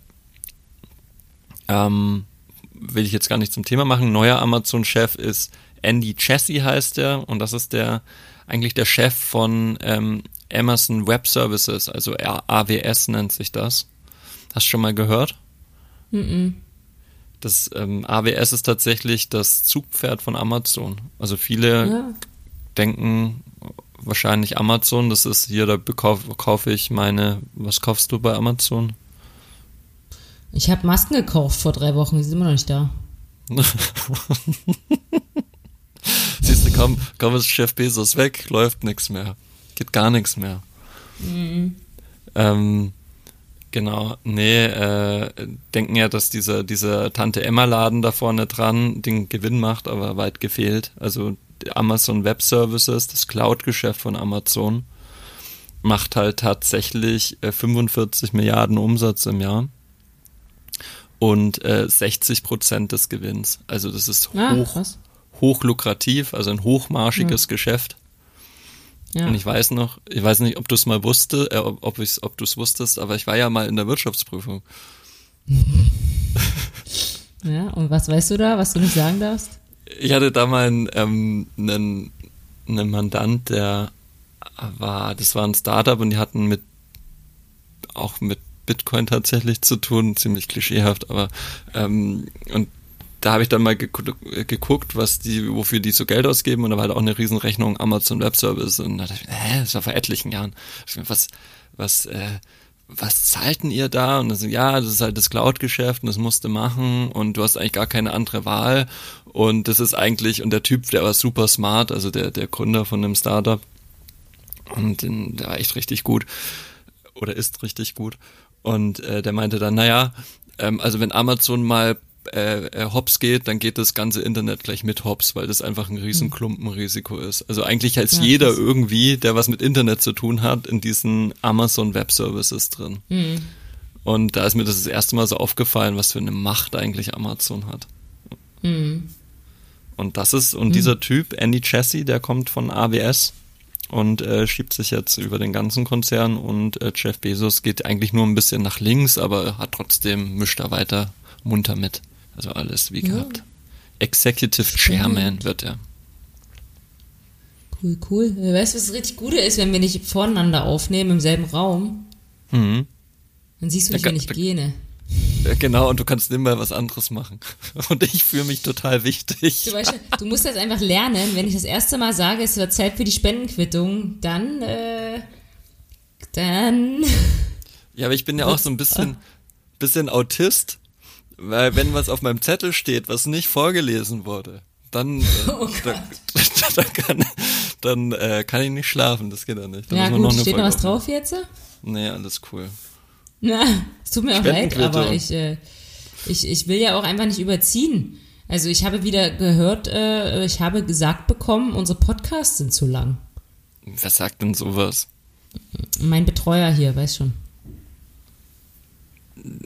Ähm, will ich jetzt gar nicht zum Thema machen. Neuer Amazon-Chef ist Andy Chessie heißt er und das ist der eigentlich der Chef von ähm, Amazon Web Services, also AWS nennt sich das. Hast du schon mal gehört? Mm, -mm. Das ähm, AWS ist tatsächlich das Zugpferd von Amazon. Also viele ja. denken wahrscheinlich Amazon, das ist hier, da kaufe kauf ich meine, was kaufst du bei Amazon? Ich habe Masken gekauft vor drei Wochen, die sind immer noch nicht da. Siehst du, kaum, kaum ist Chef Bezos weg, läuft nichts mehr. Geht gar nichts mehr. Mhm. Ähm, genau, nee, äh, denken ja, dass dieser, dieser Tante Emma-Laden da vorne dran den Gewinn macht, aber weit gefehlt. Also Amazon Web Services, das Cloud-Geschäft von Amazon, macht halt tatsächlich äh, 45 Milliarden Umsatz im Jahr und äh, 60 Prozent des Gewinns. Also das ist hoch, ah, hoch lukrativ, also ein hochmarschiges ja. Geschäft. Ja. Und ich weiß noch, ich weiß nicht, ob du es mal wusste, äh, ob, ob, ob du es wusstest, aber ich war ja mal in der Wirtschaftsprüfung. ja, und was weißt du da, was du nicht sagen darfst? Ich hatte da mal einen, ähm, einen, einen Mandant, der war, das war ein Startup und die hatten mit auch mit Bitcoin tatsächlich zu tun, ziemlich klischeehaft, aber ähm, und da habe ich dann mal geguckt, was die, wofür die so Geld ausgeben. Und da war halt auch eine Riesenrechnung Amazon Web Service. Und da dachte ich, hä, das war vor etlichen Jahren. Was, was, äh, was zahlten ihr da? Und dann so, ja, das ist halt das Cloud-Geschäft und das musste machen. Und du hast eigentlich gar keine andere Wahl. Und das ist eigentlich, und der Typ, der war super smart, also der, der Gründer von dem Startup. Und der war echt richtig gut. Oder ist richtig gut. Und äh, der meinte dann, naja, ähm, also wenn Amazon mal äh, äh, hops geht, dann geht das ganze Internet gleich mit hops, weil das einfach ein Riesenklumpenrisiko ist. Also eigentlich ist ja, jeder irgendwie, der was mit Internet zu tun hat, in diesen Amazon Web Services drin. Mhm. Und da ist mir das das erste Mal so aufgefallen, was für eine Macht eigentlich Amazon hat. Mhm. Und das ist, und mhm. dieser Typ, Andy Chassis, der kommt von AWS und äh, schiebt sich jetzt über den ganzen Konzern und äh, Jeff Bezos geht eigentlich nur ein bisschen nach links, aber hat trotzdem, mischt da weiter munter mit. Also alles wie gehabt. Ja. Executive Chairman wird er. Cool, cool. Weißt du, was das richtig Gute ist, wenn wir nicht voneinander aufnehmen im selben Raum? Mhm. Dann siehst du mich, da, wenn ich da, gehe. Ja, genau, und du kannst nimmer was anderes machen. Und ich fühle mich total wichtig. Du, weißt, du musst das einfach lernen. Wenn ich das erste Mal sage, es wird Zeit für die Spendenquittung, dann, äh, dann. Ja, aber ich bin ja auch so ein bisschen, bisschen Autist, weil wenn was auf meinem Zettel steht, was nicht vorgelesen wurde, dann, äh, oh dann, dann, kann, dann äh, kann ich nicht schlafen. Das geht ja nicht. Dann ja, gut, steht noch was drauf jetzt? Nee, alles cool. Na, es tut mir auch leid, aber ich, äh, ich, ich will ja auch einfach nicht überziehen. Also ich habe wieder gehört, äh, ich habe gesagt bekommen, unsere Podcasts sind zu lang. Wer sagt denn sowas? Mein Betreuer hier, weiß schon.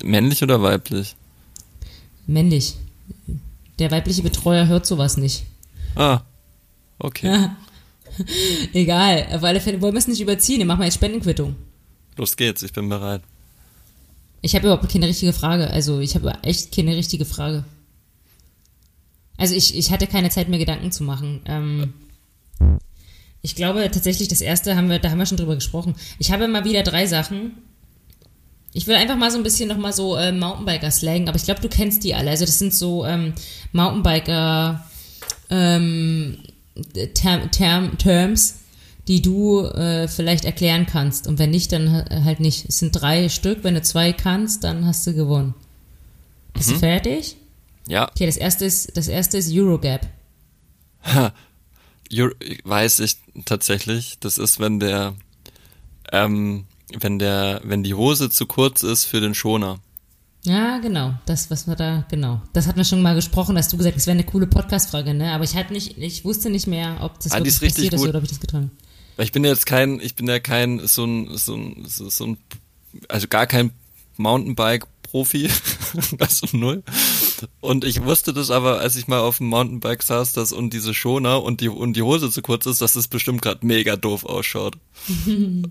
Männlich oder weiblich? Männlich. Der weibliche Betreuer hört sowas nicht. Ah, okay. Egal, auf alle Fälle wollen wir es nicht überziehen. Wir machen mal jetzt Spendenquittung. Los geht's, ich bin bereit. Ich habe überhaupt keine richtige Frage. Also ich habe echt keine richtige Frage. Also ich, ich hatte keine Zeit mehr Gedanken zu machen. Ähm, ich glaube tatsächlich, das erste haben wir, da haben wir schon drüber gesprochen. Ich habe mal wieder drei Sachen. Ich will einfach mal so ein bisschen nochmal so äh, Mountainbiker-Slang, aber ich glaube, du kennst die alle. Also das sind so ähm, Mountainbiker ähm, Term, Term, Terms, die du äh, vielleicht erklären kannst. Und wenn nicht, dann halt nicht. Es sind drei Stück. Wenn du zwei kannst, dann hast du gewonnen. Bist mhm. du fertig? Ja. Okay, das erste ist, das erste ist Eurogap. Ha, Euro, weiß ich tatsächlich. Das ist, wenn der, ähm, wenn der, wenn die Hose zu kurz ist für den Schoner. Ja, genau. Das, was wir da, genau. Das hatten wir schon mal gesprochen, hast du gesagt, das wäre eine coole Podcast-Frage, ne? Aber ich halt nicht, ich wusste nicht mehr, ob das ah, wirklich passiert ist oder ob ich das getan habe. Ich bin jetzt kein, ich bin ja kein so ein, so ein, so, so ein also gar kein Mountainbike-Profi, also null. Und ich wusste das aber, als ich mal auf dem Mountainbike saß, dass und diese Schoner und die und die Hose zu kurz ist, dass es bestimmt gerade mega doof ausschaut. genau.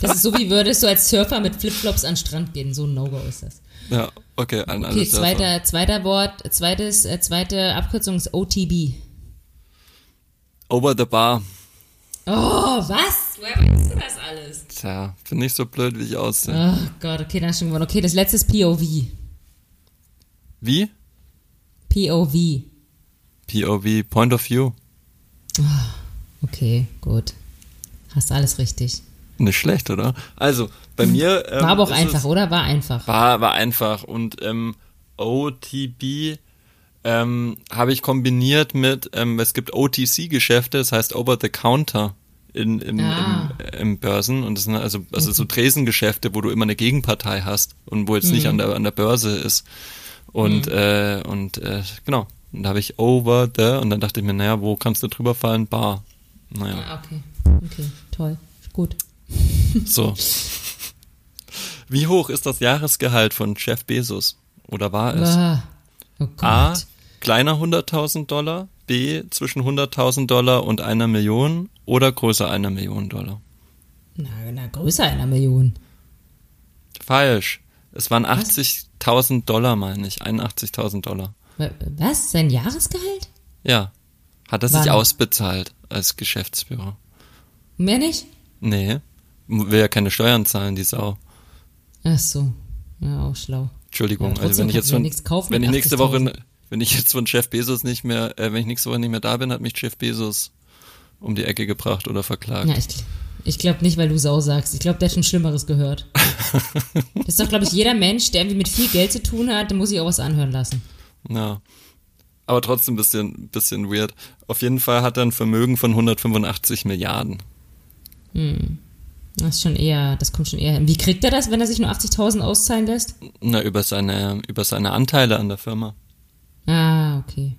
Das ist so wie würdest du als Surfer mit Flipflops an den Strand gehen. So ein No-Go ist das. Ja, okay, an Okay, zweiter, zweiter Wort, zweites, äh, zweite Abkürzung ist OTB. Over the bar. Oh, was? Woher weißt du das alles? Tja, bin nicht so blöd, wie ich aussehe. Oh Gott, okay, dann schon gewonnen. Okay, das letzte ist POV. Wie? POV. POV, Point of View. Oh, okay, gut. Hast alles richtig. Nicht schlecht, oder? Also, bei hm. mir. Ähm, war aber auch einfach, oder? War einfach. War, war einfach. Und ähm, OTB ähm, habe ich kombiniert mit, ähm, es gibt OTC-Geschäfte, das heißt Over the Counter in, im, ah. im, im Börsen und das sind also, also so Tresengeschäfte, wo du immer eine Gegenpartei hast und wo jetzt mhm. nicht an der, an der Börse ist. Und, mhm. äh, und äh, genau, und da habe ich Over the und dann dachte ich mir, naja, wo kannst du drüber fallen? Bar. Naja. Ah, okay. Okay, toll. Gut. So. Wie hoch ist das Jahresgehalt von Jeff Bezos? Oder war es? Ah. Oh A, kleiner 100.000 Dollar, B, zwischen 100.000 Dollar und einer Million oder größer einer Million Dollar? Na, na größer einer Million. Falsch. Es waren 80.000 Dollar, meine ich. 81.000 Dollar. Was? Sein Jahresgehalt? Ja. Hat er Wann? sich ausbezahlt als Geschäftsführer. Mehr nicht? Nee. Will ja keine Steuern zahlen, die Sau. Ach so. Ja, auch schlau. Entschuldigung, ja, also wenn ich jetzt von, wenn ich nächste Woche, wenn ich jetzt von Jeff Bezos nicht mehr, äh, wenn ich nächste Woche nicht mehr da bin, hat mich Jeff Bezos um die Ecke gebracht oder verklagt. Ja, ich, ich glaube nicht, weil du Sau sagst. Ich glaube, der hat schon Schlimmeres gehört. das ist doch, glaube ich, jeder Mensch, der irgendwie mit viel Geld zu tun hat, der muss sich auch was anhören lassen. Ja. Aber trotzdem ein bisschen, bisschen weird. Auf jeden Fall hat er ein Vermögen von 185 Milliarden. Hm. Das ist schon eher, das kommt schon eher hin. Wie kriegt er das, wenn er sich nur 80.000 auszahlen lässt? Na, über seine, über seine Anteile an der Firma. Ah, okay.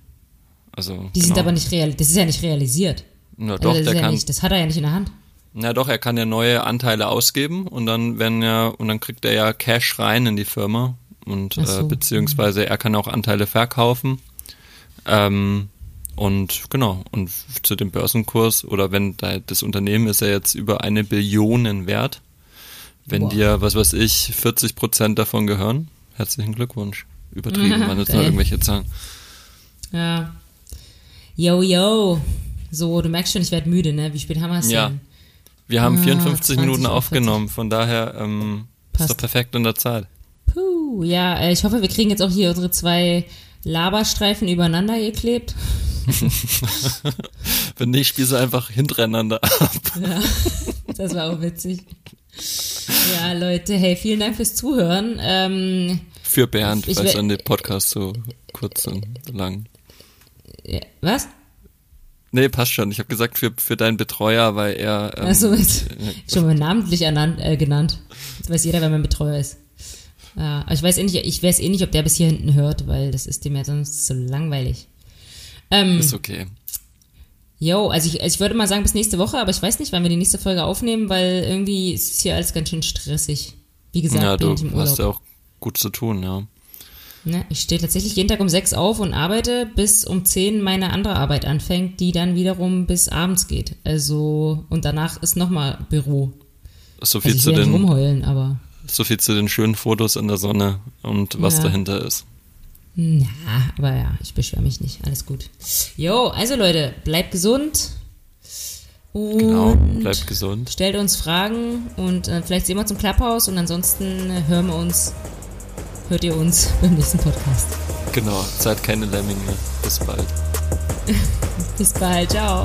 Also, Die sind genau. aber nicht real, das ist ja nicht realisiert. Na Also doch, der ja kann, nicht, das hat er ja nicht in der Hand. Na doch, er kann ja neue Anteile ausgeben und dann werden ja, und dann kriegt er ja Cash rein in die Firma und so. äh, beziehungsweise er kann auch Anteile verkaufen. Ähm, und genau, und zu dem Börsenkurs oder wenn da das Unternehmen ist ja jetzt über eine Billion wert, wenn Wow. dir, was weiß ich, 40 Prozent davon gehören, herzlichen Glückwunsch. Übertrieben, waren jetzt nur irgendwelche Zahlen. Ja. Yo, yo. So, du merkst schon, ich werde müde, ne? Wie spät haben wir es Ja. denn? Wir haben Ah, 54 Minuten 20 auf aufgenommen, von daher ähm, ist Passt. doch perfekt in der Zeit. Puh, ja, äh, ich hoffe, wir kriegen jetzt auch hier unsere zwei Laberstreifen übereinander geklebt. Wenn nicht, spielst du einfach hintereinander ab. Ja, das war auch witzig. Ja, Leute, hey, vielen Dank fürs Zuhören. Ähm, Für Bernd, Ich weil we- dann der Podcast so kurz und lang. was? Nee, passt schon. Ich habe gesagt für, für deinen Betreuer, weil er. Ähm, äh, schon mal namentlich ernannt, äh, genannt. Jetzt weiß jeder, wer mein Betreuer ist. Ja, aber ich weiß eh nicht, ich weiß eh nicht, ob der bis hier hinten hört, weil das ist dem ja sonst so langweilig. Ähm, ist okay. yo, also ich, also ich würde mal sagen bis nächste Woche, aber ich weiß nicht, wann wir die nächste Folge aufnehmen, weil irgendwie ist es hier alles ganz schön stressig. Wie gesagt, Ja, bin du ich im Urlaub. hast ja auch gut zu tun, ja. Ne, ich stehe tatsächlich jeden Tag um sechs auf und arbeite, bis um zehn meine andere Arbeit anfängt, die dann wiederum bis abends geht. Also, und danach ist nochmal Büro. So Also viel, ich zu den, rumheulen, aber so viel zu den schönen Fotos in der Sonne und was Ja. dahinter ist. ja, aber ja, ich beschwere mich nicht. Alles gut. Jo, also Leute, bleibt gesund. Und Genau, bleibt gesund. stellt uns Fragen und äh, vielleicht sehen wir uns im Clubhouse und ansonsten äh, hören wir uns, hört ihr uns beim nächsten Podcast. Genau, seid keine Lemminge. Bis bald. Bis bald, ciao.